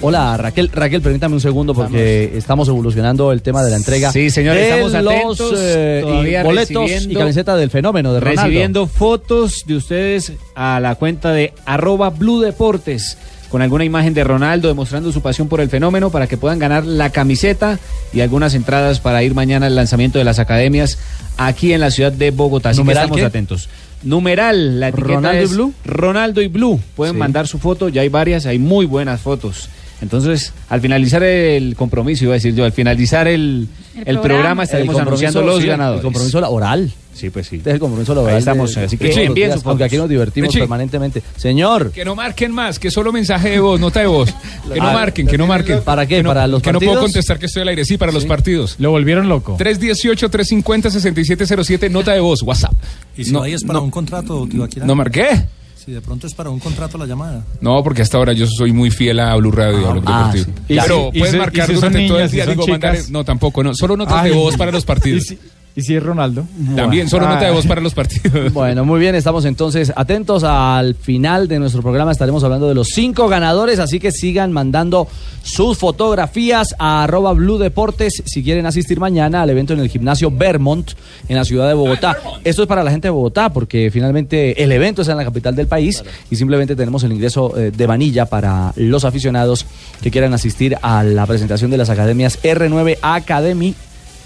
Hola Raquel, Raquel, permítame un segundo porque estamos evolucionando el tema de la entrega. Sí, señores, de estamos los, atentos, eh, y boletos y camiseta del fenómeno de Ronaldo. Recibiendo fotos de ustedes a la cuenta de arroba Blue Deportes con alguna imagen de Ronaldo demostrando su pasión por el fenómeno para que puedan ganar la camiseta y algunas entradas para ir mañana al lanzamiento de las academias aquí en la ciudad de Bogotá. Así que ¿Numeral estamos qué? atentos. Numeral, la etiqueta ¿Ronaldo y Blue? Ronaldo y Blue. Pueden Sí. mandar su foto, ya hay varias, hay muy buenas fotos. Entonces, al finalizar el compromiso, iba a decir yo, al finalizar el, El el programa. programa, estaremos El anunciando los sí, el ganadores. compromiso oral. Sí, pues sí. Este es el compromiso laboral. Ahí estamos, de- así que envíen días, Aunque fotos. aquí nos divertimos Richie. permanentemente. Señor. Que no marquen más, que solo mensaje de voz, nota de voz. *laughs* Que no Ah, marquen, que no marquen. ¿Para qué? Que no- ¿Para los Que no puedo partidos? contestar que estoy al aire. Sí, para los partidos. Lo volvieron loco. 318-350-6707, nota de voz, WhatsApp. Y si No, ahí es para no. un contrato, Tibaquirá. ¿No marqué? Si de pronto es para un contrato la llamada. No, porque hasta ahora yo soy muy fiel a Blue Radio y a Blog ah, Deportivo. sí. Pero si- puedes si- marcar si durante todo el si día. Digo, mandar- no, tampoco, no. Solo notas Ay. de voz para los *laughs* partidos. ¿Y si, y si es Ronaldo? También, solo Ah. nota de voz para los partidos. *laughs* Bueno, muy bien, estamos entonces atentos al final de nuestro programa. Estaremos hablando de los cinco ganadores, así que sigan mandando sus fotografías a arroba Blue Deportes si quieren asistir mañana al evento en el gimnasio Vermont en la ciudad de Bogotá. Esto es para la gente de Bogotá porque finalmente el evento es en la capital del país y simplemente tenemos el ingreso eh, de vanilla para los aficionados que quieran asistir a la presentación de las academias R9 Academy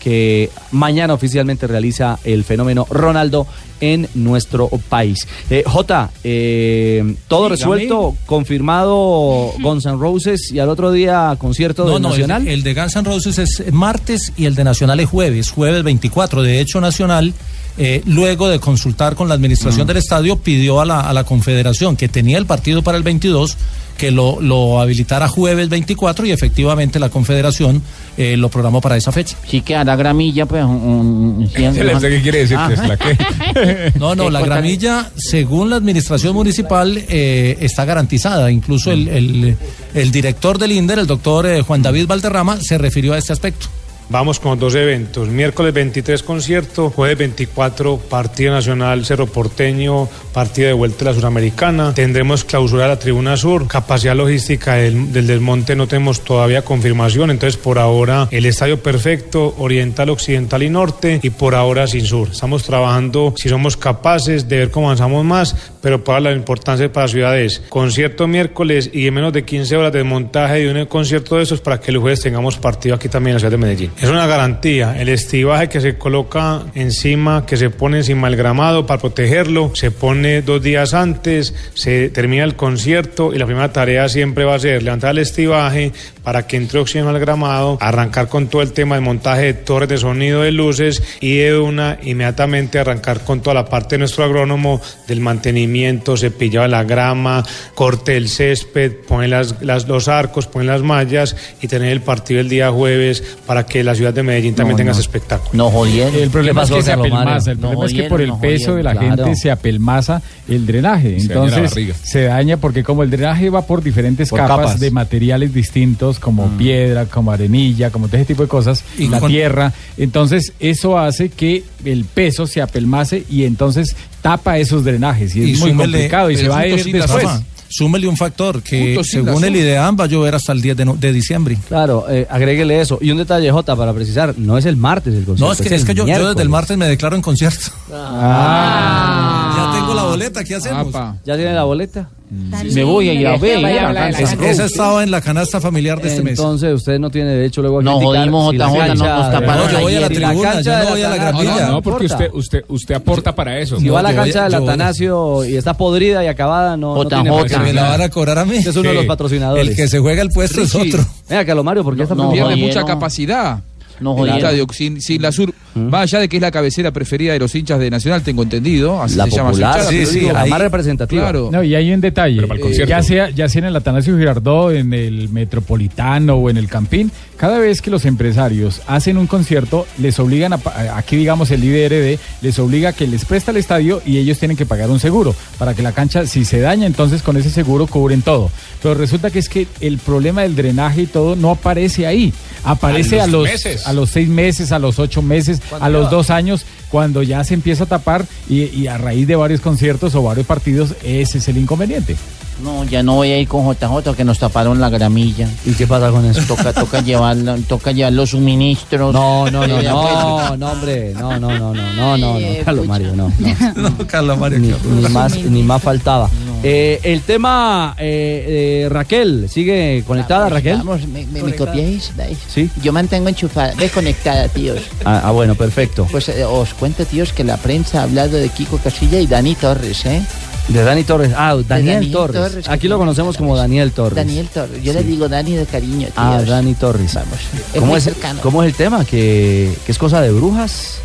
que mañana oficialmente realiza el fenómeno Ronaldo en nuestro país. Eh, J, eh, todo Dígame. resuelto, confirmado Guns N' Roses y al otro día concierto No, del no, el, Nacional. el de Guns N' Roses es martes y el de Nacional es jueves, jueves 24. De hecho, Nacional, eh, luego de consultar con la administración del estadio, pidió a la, a la Confederación que tenía el partido para el 22 que lo, lo habilitara jueves 24 y efectivamente la Confederación eh, lo programó para esa fecha. Sí que a la gramilla, pues... un- *laughs* ¿Qué quiere decir, Ah. Tesla? *laughs* No, no, ¿Qué la gramilla, según la administración municipal, eh, está garantizada. Incluso el, el- el director del INDER, el doctor eh, Juan David Valderrama, se refirió a este aspecto. Vamos con dos eventos. Miércoles 23 concierto, jueves 24 partido nacional Cerro Porteño, partido de vuelta de la Suramericana. Tendremos clausura de la Tribuna Sur. Capacidad logística del, desmonte no tenemos todavía confirmación, entonces por ahora el estadio perfecto, oriental, occidental y norte y por ahora sin sur. Estamos trabajando si somos capaces de ver cómo avanzamos más, pero para la importancia para la ciudad es concierto miércoles y en menos de 15 horas de montaje de un concierto de esos para que el jueves tengamos partido aquí también en la ciudad de Medellín. Es una garantía. El estivaje que se coloca encima, que se pone encima del gramado para protegerlo, se pone dos días antes, se termina el concierto y la primera tarea siempre va a ser levantar el estivaje para que entre oxígeno al gramado, arrancar con todo el tema de montaje de torres de sonido de luces y de una inmediatamente arrancar con toda la parte de nuestro agrónomo del mantenimiento, cepillado de la grama, corte del césped, poner las, las- los arcos, poner las mallas y tener el partido el día jueves para que la ciudad de Medellín también No, tenga no. ese espectáculo. No jodieron. El problema es que se apelmaza. El No problema es que por el no peso de la gente se apelmaza el drenaje. Se la Entonces se daña porque como el drenaje va por diferentes Por capas, capas. de materiales distintos, como piedra, como arenilla, como todo ese tipo de cosas, Y la con- tierra. Entonces eso hace que el peso se apelmace y entonces tapa esos drenajes. Y, es muy súmele- complicado y se va a ir la después. Súmele un factor que según el. IDEAM va a llover hasta el 10 de, no- de diciembre. Claro, eh, agréguele eso. Y un detalle, J, para precisar, no es el martes el concierto. No, es que, es el que yo, yo desde el martes me declaro en concierto. Ah. Ya tengo boleta, ¿qué hacemos? ¿Ya tiene la boleta? Me voy a ir a ver. Es- Esa estaba en la canasta familiar de este mes. Entonces usted no tiene derecho luego a No jodimos, JJ, no nos taparon No, yo voy a la tribuna, cancha yo no voy a la gramilla. No, porque usted, usted, usted aporta para eso. Si va a la cancha del. Atanasio y está podrida y acabada, no, no tiene me la van a cobrar a mí. Es uno de los patrocinadores. El que se juega el puesto es otro. Venga, Calomario, porque está No, pierde mucha capacidad. No el estadio sin, sin la sur, más allá de que es la cabecera preferida de los hinchas de Nacional, tengo entendido. Así La se llama su popular, hinchada, sí, sí, digo, la ahí- más representativa. Claro. No, y hay un detalle. Eh, ya, sea, ya sea en el Atanasio Girardot, en el Metropolitano o en el Campín, cada vez que los empresarios hacen un concierto, les obligan a, pa- aquí digamos el IDRD, les obliga a que les presta el estadio y ellos tienen que pagar un seguro para que la cancha, si se daña, entonces con ese seguro cubren todo. Pero resulta que es que el problema del drenaje y todo no aparece ahí. Aparece A a los los, meses. A los seis meses, a los ocho meses, a los dos años, cuando ya se empieza a tapar y, y a raíz de varios conciertos o varios partidos, ese es el inconveniente. No, ya no voy a ir con JJ que nos taparon la gramilla. ¿Y qué pasa con eso? Toca, toca llevar, toca llevar los suministros. No, no, no, Eh, no, no, hombre, no, no, no, no, no, no, no, Carlos Mario, no, no. *laughs* No, Carlos Mario. Ni, ni más, ni más faltaba. Eh, el tema, eh, eh, Raquel, ¿sigue conectada, Raquel? Vamos, ¿me, me, me copiáis? Sí. Yo mantengo enchufada, desconectada, tíos. Ah, ah, bueno, perfecto. Pues eh, os cuento, tíos, que la prensa ha hablado de Kiko Casilla y Dani Torres, ¿eh? De Dani Torres. Ah, Daniel, Daniel Torres. Aquí lo conocemos como Daniel Torres. Daniel Torres. Yo le digo Dani de cariño, tíos. Ah, Dani Torres. Vamos. ¿Cómo muy es, cercano. ¿Cómo es el tema? ¿Que, que es cosa de brujas?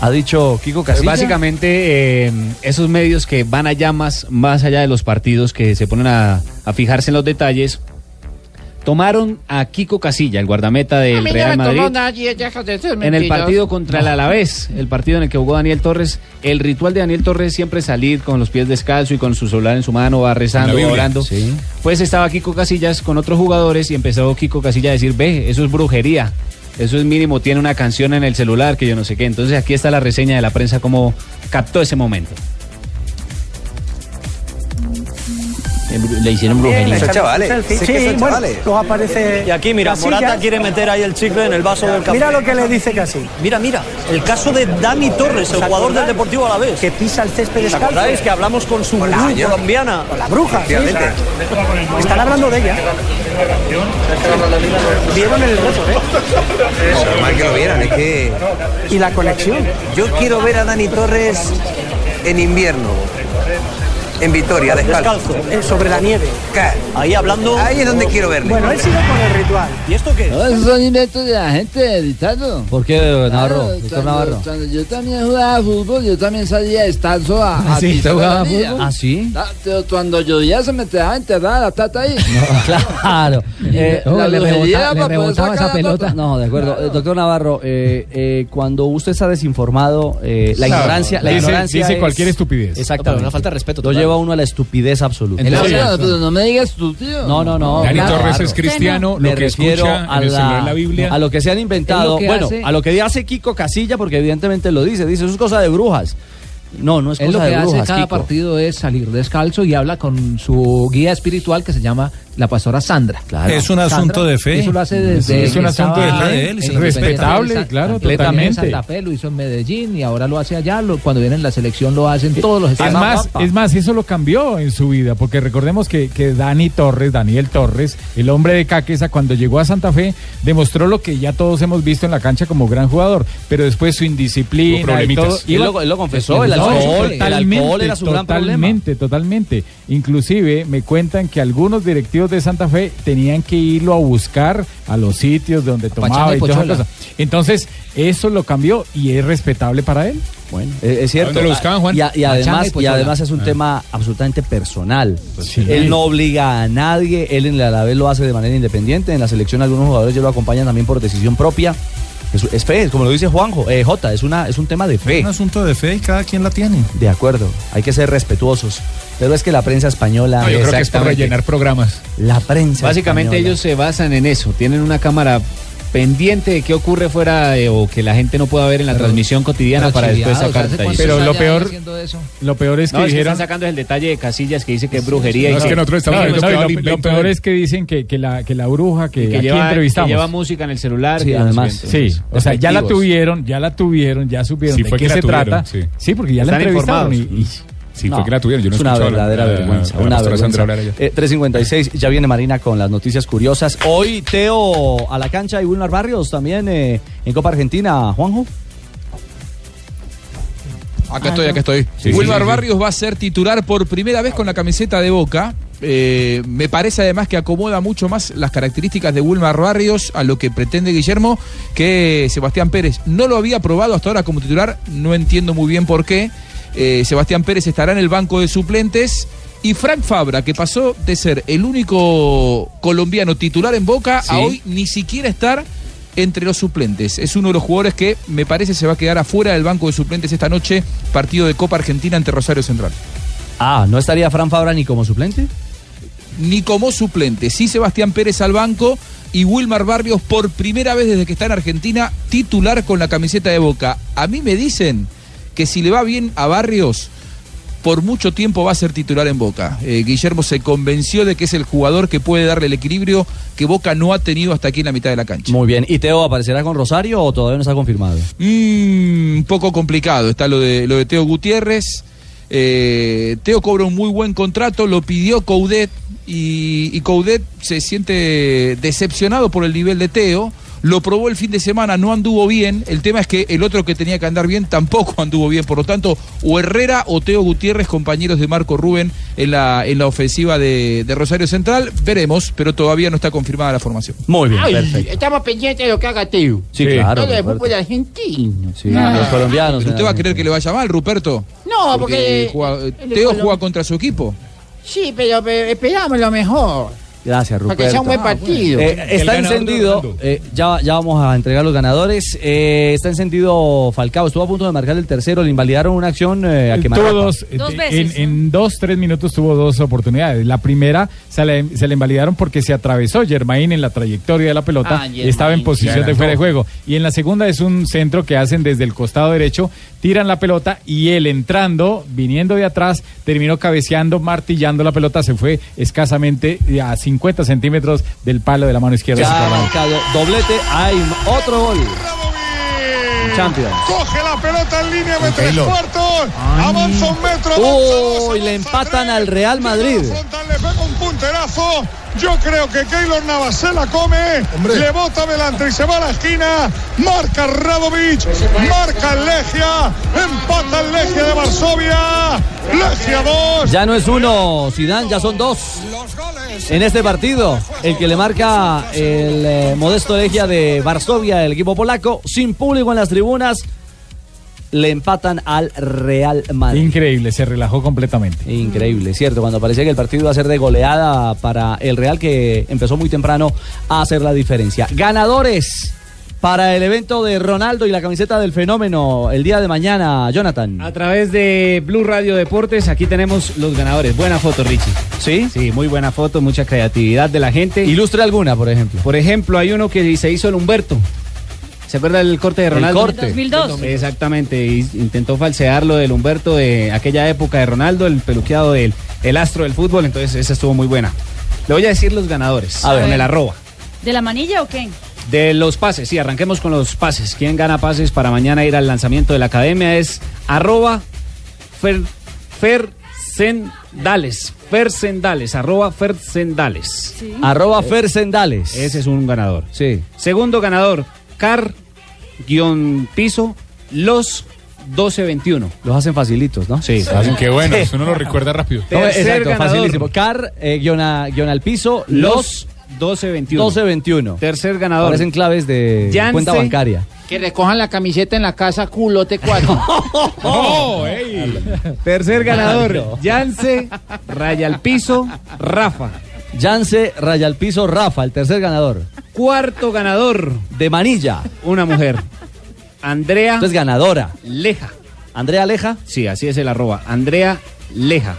Ha dicho Kiko Casilla. básicamente, eh, esos medios que van allá más, más allá de los partidos, que se ponen a, a fijarse en los detalles, tomaron a Kiko Casilla, el guardameta A del no Real Madrid, nadie, deja de ser en el partido contra el. Alavés, el partido en el que jugó Daniel Torres. El ritual de Daniel Torres es siempre salir con los pies descalzos y con su celular en su mano, va rezando, Biblia. orando. Sí. Pues estaba Kiko Casillas con otros jugadores y empezó Kiko Casilla a decir, ve, eso es brujería. Eso es mínimo, tiene una canción en el celular que yo no sé qué. Entonces aquí está la reseña de la prensa, cómo captó ese momento. Le hicieron brujería. Chavales, sí que Sí, son bueno, chavales. luego aparece Y aquí, mira, Casillas. Morata quiere meter ahí el chicle en el vaso del café. Mira lo que le dice casi. Mira, mira, el caso de Dani Torres, el ¿Os jugador del? Deportivo Alavés. Que pisa el césped ¿Os descalzo. acordáis que hablamos con su Con la colombiana? Con la bruja, sí. Están hablando de ella. Vieron el récord, ¿eh? No, normal que lo vieran, es que... Y la conexión. Yo quiero ver a Dani Torres en invierno. En Vitoria, descalzo. Eh, sobre la nieve. Ahí hablando... Ahí es donde quiero verle. Bueno, él sigue con el ritual. ¿Y esto qué? No, esos son inventos de la gente, Ricardo. ¿Por qué, Navarro? Claro, Navarro. cuando yo también jugaba fútbol, yo también salía descalzo a, a ¿Ah, sí? ¿Usted jugaba la fútbol? ¿Ah, sí? Ah, pero Cuando llovía se me quedaba enterrada la tata ahí. *laughs* Claro. Eh, La le brujería rebota- para le poder rebotaba esa la pelota. No, de acuerdo. Eh, doctor Navarro, eh, eh, cuando usted está desinformado, eh, la Claro. ignorancia, la ignorancia dice es- cualquier estupidez. Exactamente. Una falta de respeto. Lleva uno a la estupidez absoluta. No, pero, no me digas tú, tío. No, no, no. Dani. Torres es cristiano, Me lo que refiero escucha a en el la- Biblia. A lo que se han inventado. Es bueno, hace- a lo que hace Kiko Casilla, porque evidentemente lo dice. Dice, eso es cosa de brujas. No, no es Él lo que de hace cada Kiko. partido es salir descalzo y habla con su guía espiritual que se llama la pastora Sandra. Es un asunto de fe. Eso lo hace desde Es un asunto de fe de él, Respetable, claro, completamente en totalmente. Santa Fe, lo hizo en Medellín y ahora lo hace allá. lo- cuando viene en la selección lo hacen todos los Es estadios. más, es más, eso lo cambió en su vida, porque recordemos que, que Dani Torres, Daniel Torres, el hombre de Caquesa, cuando llegó a Santa Fe, demostró lo que ya todos hemos visto en la cancha como gran jugador, pero después su indisciplina y todo. Y él lo- él lo confesó, el alcohol- el alcohol era su gran problema. Totalmente, totalmente. Inclusive me cuentan que algunos directivos de Santa Fe tenían que irlo a buscar a los sitios donde tomaba y y toda esa Pochola. cosa. Entonces, eso lo cambió y es respetable para él. Bueno, es, es cierto. ¿A dónde lo buscaban, Juan? Y, a- y Pachanga además, y además es un Ah. tema absolutamente personal. sí. Él no obliga a nadie, él en el Alavés lo hace de manera independiente. En la selección algunos jugadores ya lo acompañan también por decisión propia. Es, es fe, como lo dice Juanjo, eh, Jota, es, una, es un tema de fe. Es un asunto de fe y cada quien la tiene. De acuerdo, hay que ser respetuosos. Pero es que la prensa española. No, yo creo que es Exactamente. rellenar programas. La prensa. Básicamente española. ellos se basan en eso, tienen una cámara pendiente de qué ocurre fuera de- o que la gente no pueda ver en la transmisión cotidiana para después sacar detalles. Pero lo peor, lo peor es que No, es que dijeron están sacando el detalle de Casillas que dice que es brujería. y No, es que nosotros no, estamos y no, lo peor- lo, lo es que dicen que, que la, que la bruja que, que aquí lleva, que entrevistamos. lleva música en el celular. Sí, además. Sí, o sea, ya la tuvieron, ya la tuvieron, ya supieron Sí, de qué se tuvieron, trata. sí. Sí, porque ya la entrevistaron. Y- Sí, fue que la tuvieron. Yo no es una la- verdadera la- vergüenza. la una pastora Sandra vergüenza. Eh, 3.56, ya viene Marina con las noticias curiosas. Hoy Teo a la cancha y Wilmar Barrios también eh, en Copa Argentina, Juanjo. Acá estoy, acá estoy. Sí, Wilmar sí, sí. Barrios va a ser titular por primera vez con la camiseta de Boca. Eh, me parece además que acomoda mucho más las características de Wilmar Barrios a lo que pretende Guillermo que Sebastián Pérez. No lo había probado hasta ahora como titular, no entiendo muy bien por qué. Eh, Sebastián Pérez estará en el banco de suplentes. Y Frank Fabra, que pasó de ser el único colombiano titular en Boca Sí. a hoy ni siquiera estar entre los suplentes. Es uno de los jugadores que me parece se va a quedar afuera del banco de suplentes esta noche, partido de Copa Argentina ante Rosario Central. Ah, ¿no estaría Fran Fabra ni como suplente? Ni como suplente, sí Sebastián Pérez al banco y Wilmar Barrios por primera vez desde que está en Argentina titular con la camiseta de Boca. A mí me dicen que si le va bien a Barrios, por mucho tiempo va a ser titular en Boca. Eh, Guillermo se convenció de que es el jugador que puede darle el equilibrio que Boca no ha tenido hasta aquí en la mitad de la cancha. Muy bien. ¿Y Teo aparecerá con Rosario o todavía no está confirmado? Mm, un poco complicado. Está lo de, lo de Teo Gutiérrez. Eh, Teo cobra un muy buen contrato, lo pidió Coudet y, y Coudet se siente decepcionado por el nivel de Teo. Lo probó el fin de semana, no anduvo bien. El tema es que el otro que tenía que andar bien tampoco *laughs* anduvo bien. Por lo tanto, o Herrera o Teo Gutiérrez, compañeros de Marco Rubén en la, en la ofensiva de, de Rosario Central. Veremos, pero todavía no está confirmada la formación. Muy bien, Ay, perfecto. Estamos pendientes de lo que haga Teo. Sí, claro, Todo el fútbol argentino. Sí, los colombianos. ¿Pero usted va a querer que le vaya mal, Ruperto? No, porque. juega- Teo juega contra su equipo. Sí, pero, pero esperamos lo mejor. Gracias, Para Ruperto. que sea un buen partido. Eh, está encendido, eh, ya, ya vamos a entregar los ganadores. Eh, está encendido Falcao, estuvo a punto de marcar el tercero, le invalidaron una acción eh, a quemar. Tuvo dos, eh, en, en dos, tres minutos tuvo dos oportunidades. La primera se le, se le invalidaron porque se atravesó Germain en la trayectoria de la pelota Ah, y estaba en posición de fuera de juego. Y en la segunda es un centro que hacen desde el costado derecho, tiran la pelota y él entrando, viniendo de atrás, terminó cabeceando, martillando la pelota, se fue escasamente a 50 centímetros del palo de la mano izquierda. Ya ha marcado doblete, hay otro gol. Champions. Coge la pelota en línea de tres cuartos. Avanza un metro. avanza Uy, le empatan al Real Madrid. le pega un punterazo. Yo creo que Keylor Navas se la come, le bota adelante y se va a la esquina. Marca Radovic, marca el Legia, empata el Legia de Varsovia. Legia 2. Ya no es uno, Zidane, ya son dos. En este partido, el que le marca el eh, modesto Legia de Varsovia, el equipo polaco, sin público en las tribunas, le empatan al Real Madrid. Increíble, se relajó completamente. Increíble, cierto, cuando parecía que el partido iba a ser de goleada para el Real que empezó muy temprano a hacer la diferencia. Ganadores para el evento de Ronaldo y la camiseta del fenómeno el día de mañana, Jonathan. A través de Blue Radio Deportes, aquí tenemos los ganadores. Buena foto, Richie. ¿Sí? Sí, muy buena foto, mucha creatividad de la gente. Ilustre alguna, por ejemplo. Por ejemplo, hay uno que se hizo el Humberto. ¿Se acuerda del corte de El Ronaldo? corte. 2002. Exactamente, intentó falsear lo del Humberto de aquella época de Ronaldo, el peluqueado del el astro del fútbol, entonces esa estuvo muy buena. Le voy a decir los ganadores, A ver. con el arroba. ¿De la manilla o qué? De los pases, sí, arranquemos con los pases. ¿Quién gana pases para mañana ir al lanzamiento de la academia? Es arroba fer, Fersendales. Fersendales, arroba Fersendales. Arroba Fersendales. Ese es un ganador. Sí. Segundo ganador, car guion piso los 1221. Los hacen facilitos, ¿no? Sí. Hacen que bueno, eso uno lo recuerda rápido. No, exacto, ganador. facilísimo. Car, eh, guion, a- guion al piso, los Los 1221. 1221. Tercer ganador. Parecen claves de cuenta bancaria. Que recojan la camiseta en la casa culote 4. *laughs* *laughs* ¡Oh, ey! Tercer ganador. Yance, Raya al piso, Rafa. Yance, raya al piso, Rafa, el tercer ganador. Cuarto ganador, De Manilla. una mujer. Andrea Entonces ganadora. Leja. Andrea Aleja. Sí, así es el arroba. Andrea Leja.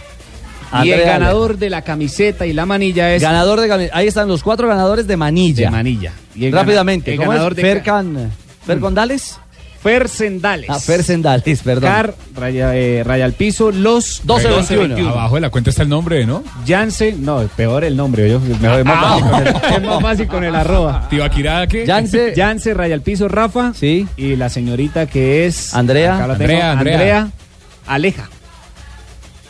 Y el ganador de la camiseta y la manilla es Ganador de cami- Ahí están los cuatro ganadores de Manilla. de manilla. Y el gana- Rápidamente. el ¿Cómo ganador es? de Fercan, Fercondales. Fer Sendales. Ah, Fersendales, perdón. Car, raya, eh, raya al piso, los 12-21. Abajo de la cuenta está el nombre, ¿no? Yance, no, peor el nombre, yo, mejor, es, más Ah. fácil con el, es más fácil con el arroba. Tibaquirá, ¿qué? Yance, Yance, raya al piso, Rafa. Sí. Y la señorita que es. Andrea, Andrea. Andrea Aleja.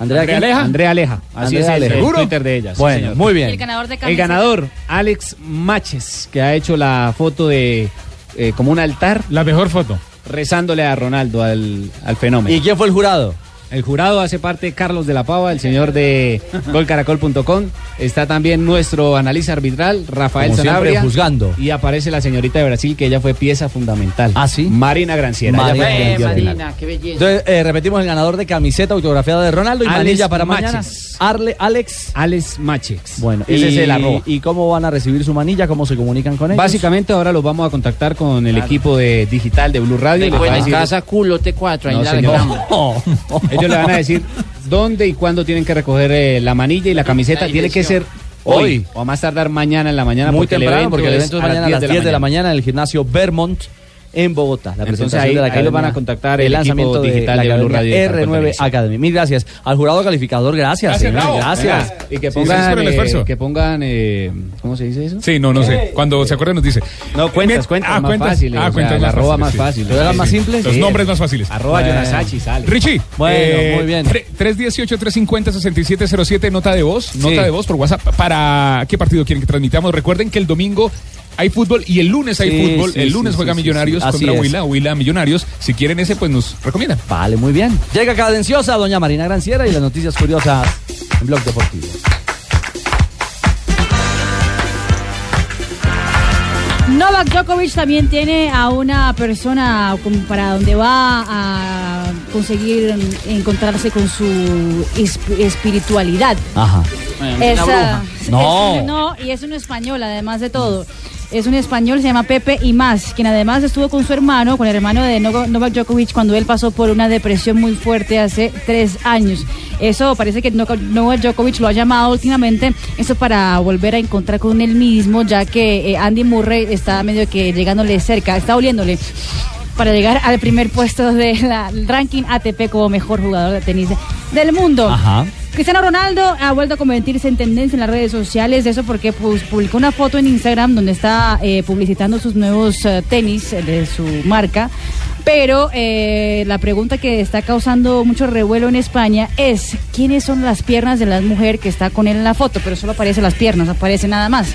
Andrea. Aleja. Andrea Aleja. Así Andrea es el, Aleja. ¿Seguro? Twitter de ella. sí, Bueno, señor. muy Y el bien. ganador de El ganador, Alex Maches, que ha hecho la foto de eh, como un altar La mejor foto. rezándole a Ronaldo, al, al fenómeno. ¿Y quién fue el jurado? El jurado hace parte Carlos de la Pava, el señor de golcaracol.com. Está también nuestro analista arbitral, Rafael Como siempre, juzgando. Y aparece la señorita de Brasil, que ella fue pieza fundamental. ¿Ah, sí? Marina Granciera. Marina Eh. Marina, qué belleza. Entonces, eh, repetimos el ganador de camiseta autografiada de Ronaldo y Alex manilla para mañana. Maches. Arle, Alex. Alex Machex. Bueno, ese y, es el arroba. ¿Y cómo van a recibir su manilla? ¿Cómo se comunican con ellos? Básicamente ahora los vamos a contactar con el equipo de digital de Blue Radio. y les va a Recuerden, decir- casa culote 4. Ahí No, la señor. reclamo. *laughs* Ellos le van a decir dónde y cuándo tienen que recoger eh, la manilla y la camiseta. La Tiene que ser hoy, Hoy. o a más tardar mañana en la mañana. Muy porque el temprano, evento porque el evento es mañana a las 10 de la mañana en el gimnasio Vermont en Bogotá. La Entonces ahí- de la ahí lo van a contactar el lanzamiento digital de, de la Blue Radio Caracol R9 Televisión. Academy. Mil gracias. Al jurado calificador, gracias. Gracias, señor, gracias. Y que Sí, pongan, por el eh, esfuerzo. que pongan, eh, ¿cómo se dice eso? Sí, no, no sé. Cuando se acuerde nos dice. No, cuentas, cuentas ah, más cuentas. fáciles. Ah, o más arroba fáciles, más sí. fácil. ¿Lo eran más simples? Los Sí. nombres más fáciles. Arroba Bueno. Yonasachi sale. Richie. Bueno, muy bien. tre- 318-350-6707, nota de voz. Nota de voz por WhatsApp. ¿Para qué partido quieren que transmitamos? Recuerden que el domingo hay fútbol y el lunes hay Sí, fútbol. sí, el lunes sí, juega Millonarios contra. Huila. Huila Millonarios. Si quieren ese, pues nos recomiendan. Vale, muy bien. Llega cadenciosa doña Marina Granciera y las noticias curiosas en Blog Deportivo. Novak Djokovic también tiene a una persona para donde va a conseguir encontrarse con su esp- espiritualidad. Ajá. Es, una bruja. ah, es- No. es- no, y es un español, además de todo. Es un español, se llama Pepe y más, quien además estuvo con su hermano, con el hermano de Novak Djokovic, cuando él pasó por una depresión muy fuerte hace tres años. Eso parece que Novak Djokovic lo ha llamado últimamente, eso para volver a encontrar con él mismo, ya que eh, Andy Murray está medio que llegándole cerca, está oliéndole para llegar al primer puesto del ranking ATP como mejor jugador de tenis del mundo. Ajá. Cristiano Ronaldo ha vuelto a convertirse en tendencia en las redes sociales, eso porque pues, publicó una foto en Instagram donde está eh, publicitando sus nuevos eh, tenis de su marca. Pero eh, la pregunta que está causando mucho revuelo en España es quiénes son las piernas de la mujer que está con él en la foto, pero solo aparecen las piernas, aparece nada más.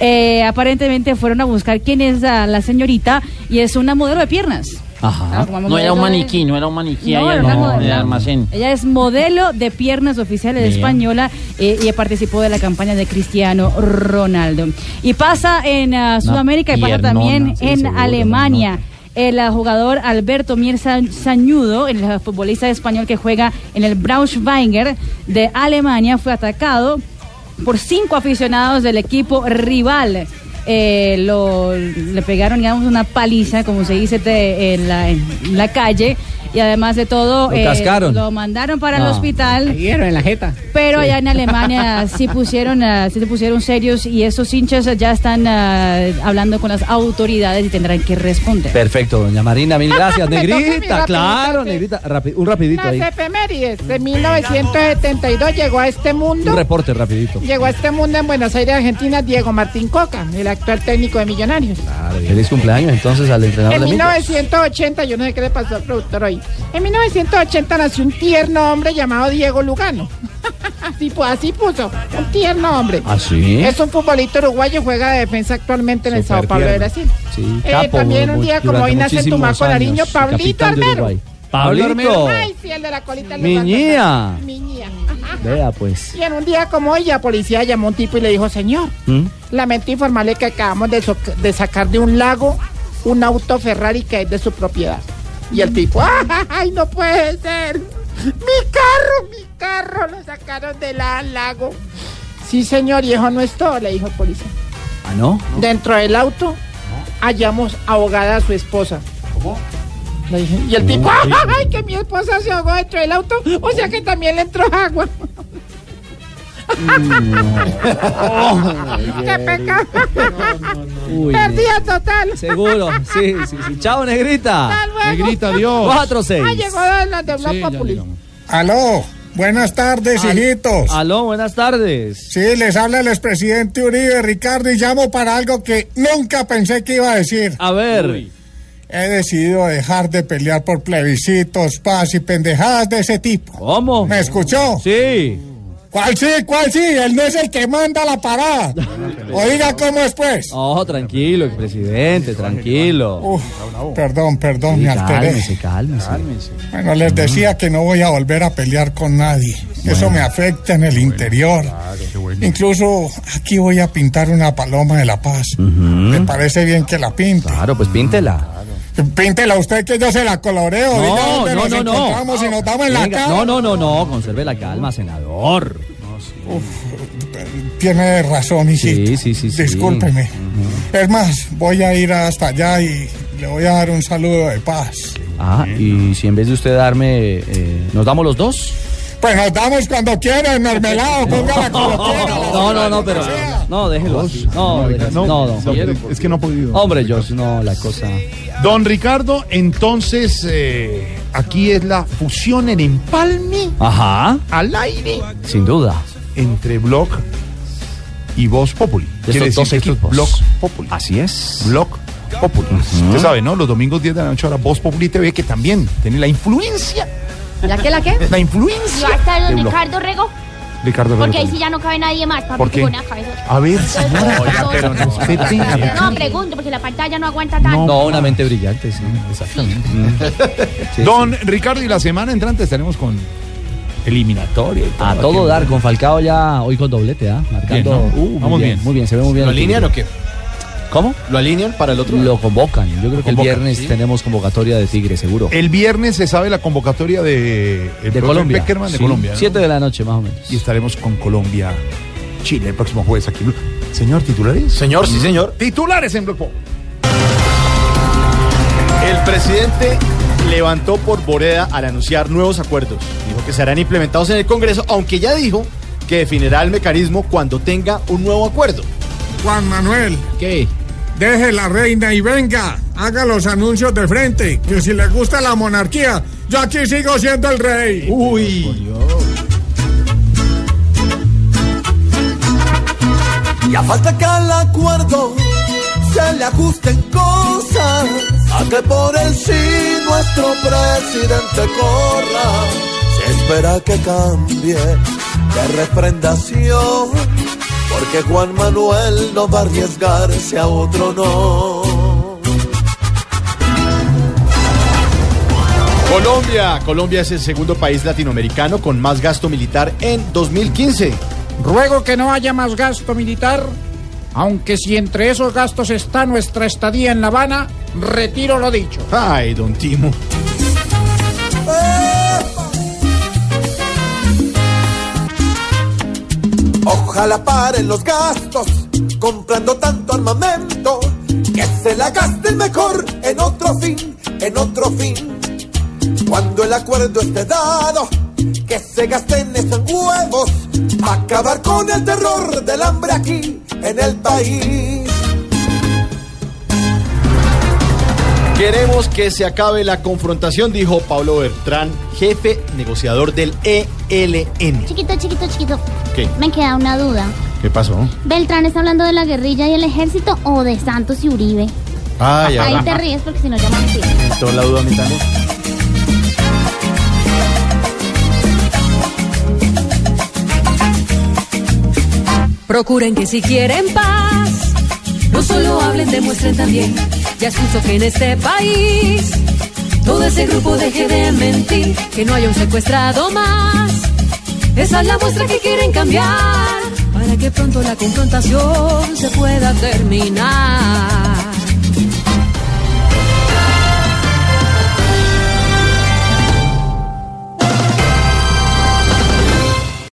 Eh, aparentemente fueron a buscar quién es la, la señorita y es una modelo de piernas. Ah, como No era un modelo de- maniquí, no era un maniquí No, ahí era en una el- modelo. en el almacén. Ella es modelo de piernas oficiales Bien. española eh, y participó de la campaña de Cristiano Ronaldo. Y pasa en ah, Sudamérica y pasa también sí, en seguro, Alemania. El ah, jugador Alberto Mier Sa- Sañudo, el ah, futbolista español que juega en el Braunschweiger de Alemania, fue atacado por cinco aficionados del equipo rival. Eh, lo, le pegaron, digamos, una paliza, como se dice en la calle. Y además de todo, Lo cascaron. lo mandaron para el hospital. en la jeta. Pero allá en Alemania *laughs* sí pusieron, ah, sí se pusieron serios y esos hinchas ya están ah, hablando con las autoridades y tendrán que responder. Perfecto, doña Marina, mil gracias. *laughs* Negrita, claro, negrita. Rapi- un rapidito ahí. Las efemérides de 1972 llegó a este Un mundo. reporte rapidito. Llegó a este mundo en Buenos Aires, Argentina, Diego Martín Coca, el actual técnico de Millonarios. Feliz cumpleaños entonces al entrenador En de Millos. 1980, yo no sé qué le pasó al productor hoy. En 1980 nació un tierno hombre llamado Diego Lugano. *laughs* así, así puso, un tierno hombre. ¿Ah, sí? Es un futbolista uruguayo, juega de defensa actualmente en el Sao Paulo de. Brasil. Sí, Eh, capo, también un día como hoy nace en Tumaco, Nariño, Pablito Armero. Pablito. Ay, sí, el de la colita. Mi ñía. Mi ñía. Vea pues. Y en un día como hoy, la policía llamó a un tipo y le dijo, señor, ¿Mm? lamento informarle que acabamos de, so- de sacar de un lago un auto Ferrari que es de su propiedad. Y el tipo, ¡ay, no puede ser! ¡Mi carro, mi carro! Lo sacaron del la- lago. Sí, señor, y eso no es todo, le dijo el policía. Ah, ¿no? Dentro del auto hallamos ahogada a su esposa. ¿Cómo? Y el tipo, ¡ay, que mi esposa se ahogó dentro del auto! O sea que también le entró agua. *laughs* ¡Qué pecado! Uy, Perdida total. Seguro, sí, sí, sí. Chao, negrita. Hasta luego. Negrita, adiós. 4-6. Ah, llegó la de Blog Populi. Aló, buenas tardes, Al- hijitos. Aló, buenas tardes. Sí, les habla el expresidente Uribe Ricardo y llamo para algo que nunca pensé que iba a decir. A ver. He decidido dejar de pelear por plebiscitos, paz y pendejadas de ese tipo. ¿Cómo? ¿Me escuchó? Sí. ¿Cuál sí? ¿Cuál sí? Él no es el que manda la parada. Oiga cómo es pues. Oh, tranquilo, expresidente, tranquilo. Uf, perdón, perdón, Sí, me alteré. cálmese, cálmese. Bueno, les decía que no voy a volver a pelear con nadie. Eso me afecta en el interior. Incluso aquí voy a pintar una paloma de la paz. ¿Me parece bien que la pinte? Claro, pues píntela. Píntela usted que yo se la coloreo. No, no, nos no, no. encontramos y nos damos en la Venga, cara. No, no, no, no, conserve la calma, senador. Tiene razón, hijito. Sí, sí, sí, sí. Discúlpeme. Es más, voy a ir hasta allá y le voy a dar un saludo de paz. Ah, y si en vez de usted darme, eh, ¿nos damos los dos? Pues nos damos cuando quiera, mermelado, *laughs* póngala como quiera. No, no, no, pero. No, déjelo así. No, déjelo no, no. Es que no ha podido. Hombre, George, no, la cosa. Don Ricardo, entonces eh, aquí es la fusión en empalme Ajá. al aire Sin duda. entre Blog y Voz Populi. Quiere decir dos que equipos. Blog Populi. Así es. Blog Populi. Usted sabe, ¿no? Los domingos 10 de la noche ahora Voz Populi TV que también tiene la influencia. ¿La qué, la qué? La ¿Y influencia. va a estar don. Ricardo Rego? Ricardo Porque ahí sí ya no cabe nadie más, papi, ¿Por qué? con una cabeza. A ver, señora. Oiga, pero respete a Ricardo. No, pregunto, porque la pantalla no aguanta tanto. No, una mente brillante, sí. Exactamente. Sí, Don Ricardo, y la semana entrante estaremos con eliminatoria y todo. A todo aquello. dar con Falcao ya hoy con doblete, ¿ah? Marcando. Bien, ¿no? Uh, muy Vamos bien. Muy bien, se ve muy bien. ¿Lo el alinean equipo. o qué? ¿Cómo? ¿Lo alinean para el otro? Lo convocan. Yo creo que el viernes ¿sí? tenemos convocatoria de Tigre, seguro. El viernes se sabe la convocatoria de, el de Colombia. Peckerman de Sí, Colombia. ¿no? Siete de la noche, más o menos. Y estaremos con Colombia, Chile, el próximo jueves aquí. Señor, ¿titulares? Señor, sí, señor. Titulares en Blog Pop. El presidente levantó por Boreda al anunciar nuevos acuerdos. Dijo que serán implementados en el Congreso, aunque ya dijo que definirá el mecanismo cuando tenga un nuevo acuerdo. Juan Manuel. ¿Qué? Deje la reina y venga. Haga los anuncios de frente. Que si le gusta la monarquía, yo aquí sigo siendo el rey. Uy. Y a falta que al acuerdo se le ajusten cosas, a que por el sí nuestro presidente corra. Se espera que cambie de refrendación, porque Juan Manuel no va a arriesgarse a otro no. Colombia. Colombia es el segundo país latinoamericano con más gasto militar en 2015. Ruego que no haya más gasto militar, aunque si entre esos gastos está nuestra estadía en La Habana, retiro lo dicho. Ay, don Timo. Ojalá paren los gastos comprando tanto armamento, que se la gasten mejor en otro fin, en otro fin. Cuando el acuerdo esté dado, que se gasten esos huevos, acabar con el terror del hambre aquí en el país. Queremos que se acabe la confrontación, dijo Pablo Bertrán, jefe negociador del ELN. Chiquito, chiquito, chiquito. ¿Qué? Me queda una duda. ¿Qué pasó? ¿Beltrán está hablando de la guerrilla y el ejército o de Santos y Uribe? Ay, Ahí ahora. te ríes porque si no ya me. Toda la duda mí también. Procuren que si quieren paz, no solo hablen, demuestren también. Ya es justo que en este país todo ese grupo deje de mentir, que no haya un secuestrado más. Esa es la muestra que quieren cambiar, para que pronto la confrontación se pueda terminar.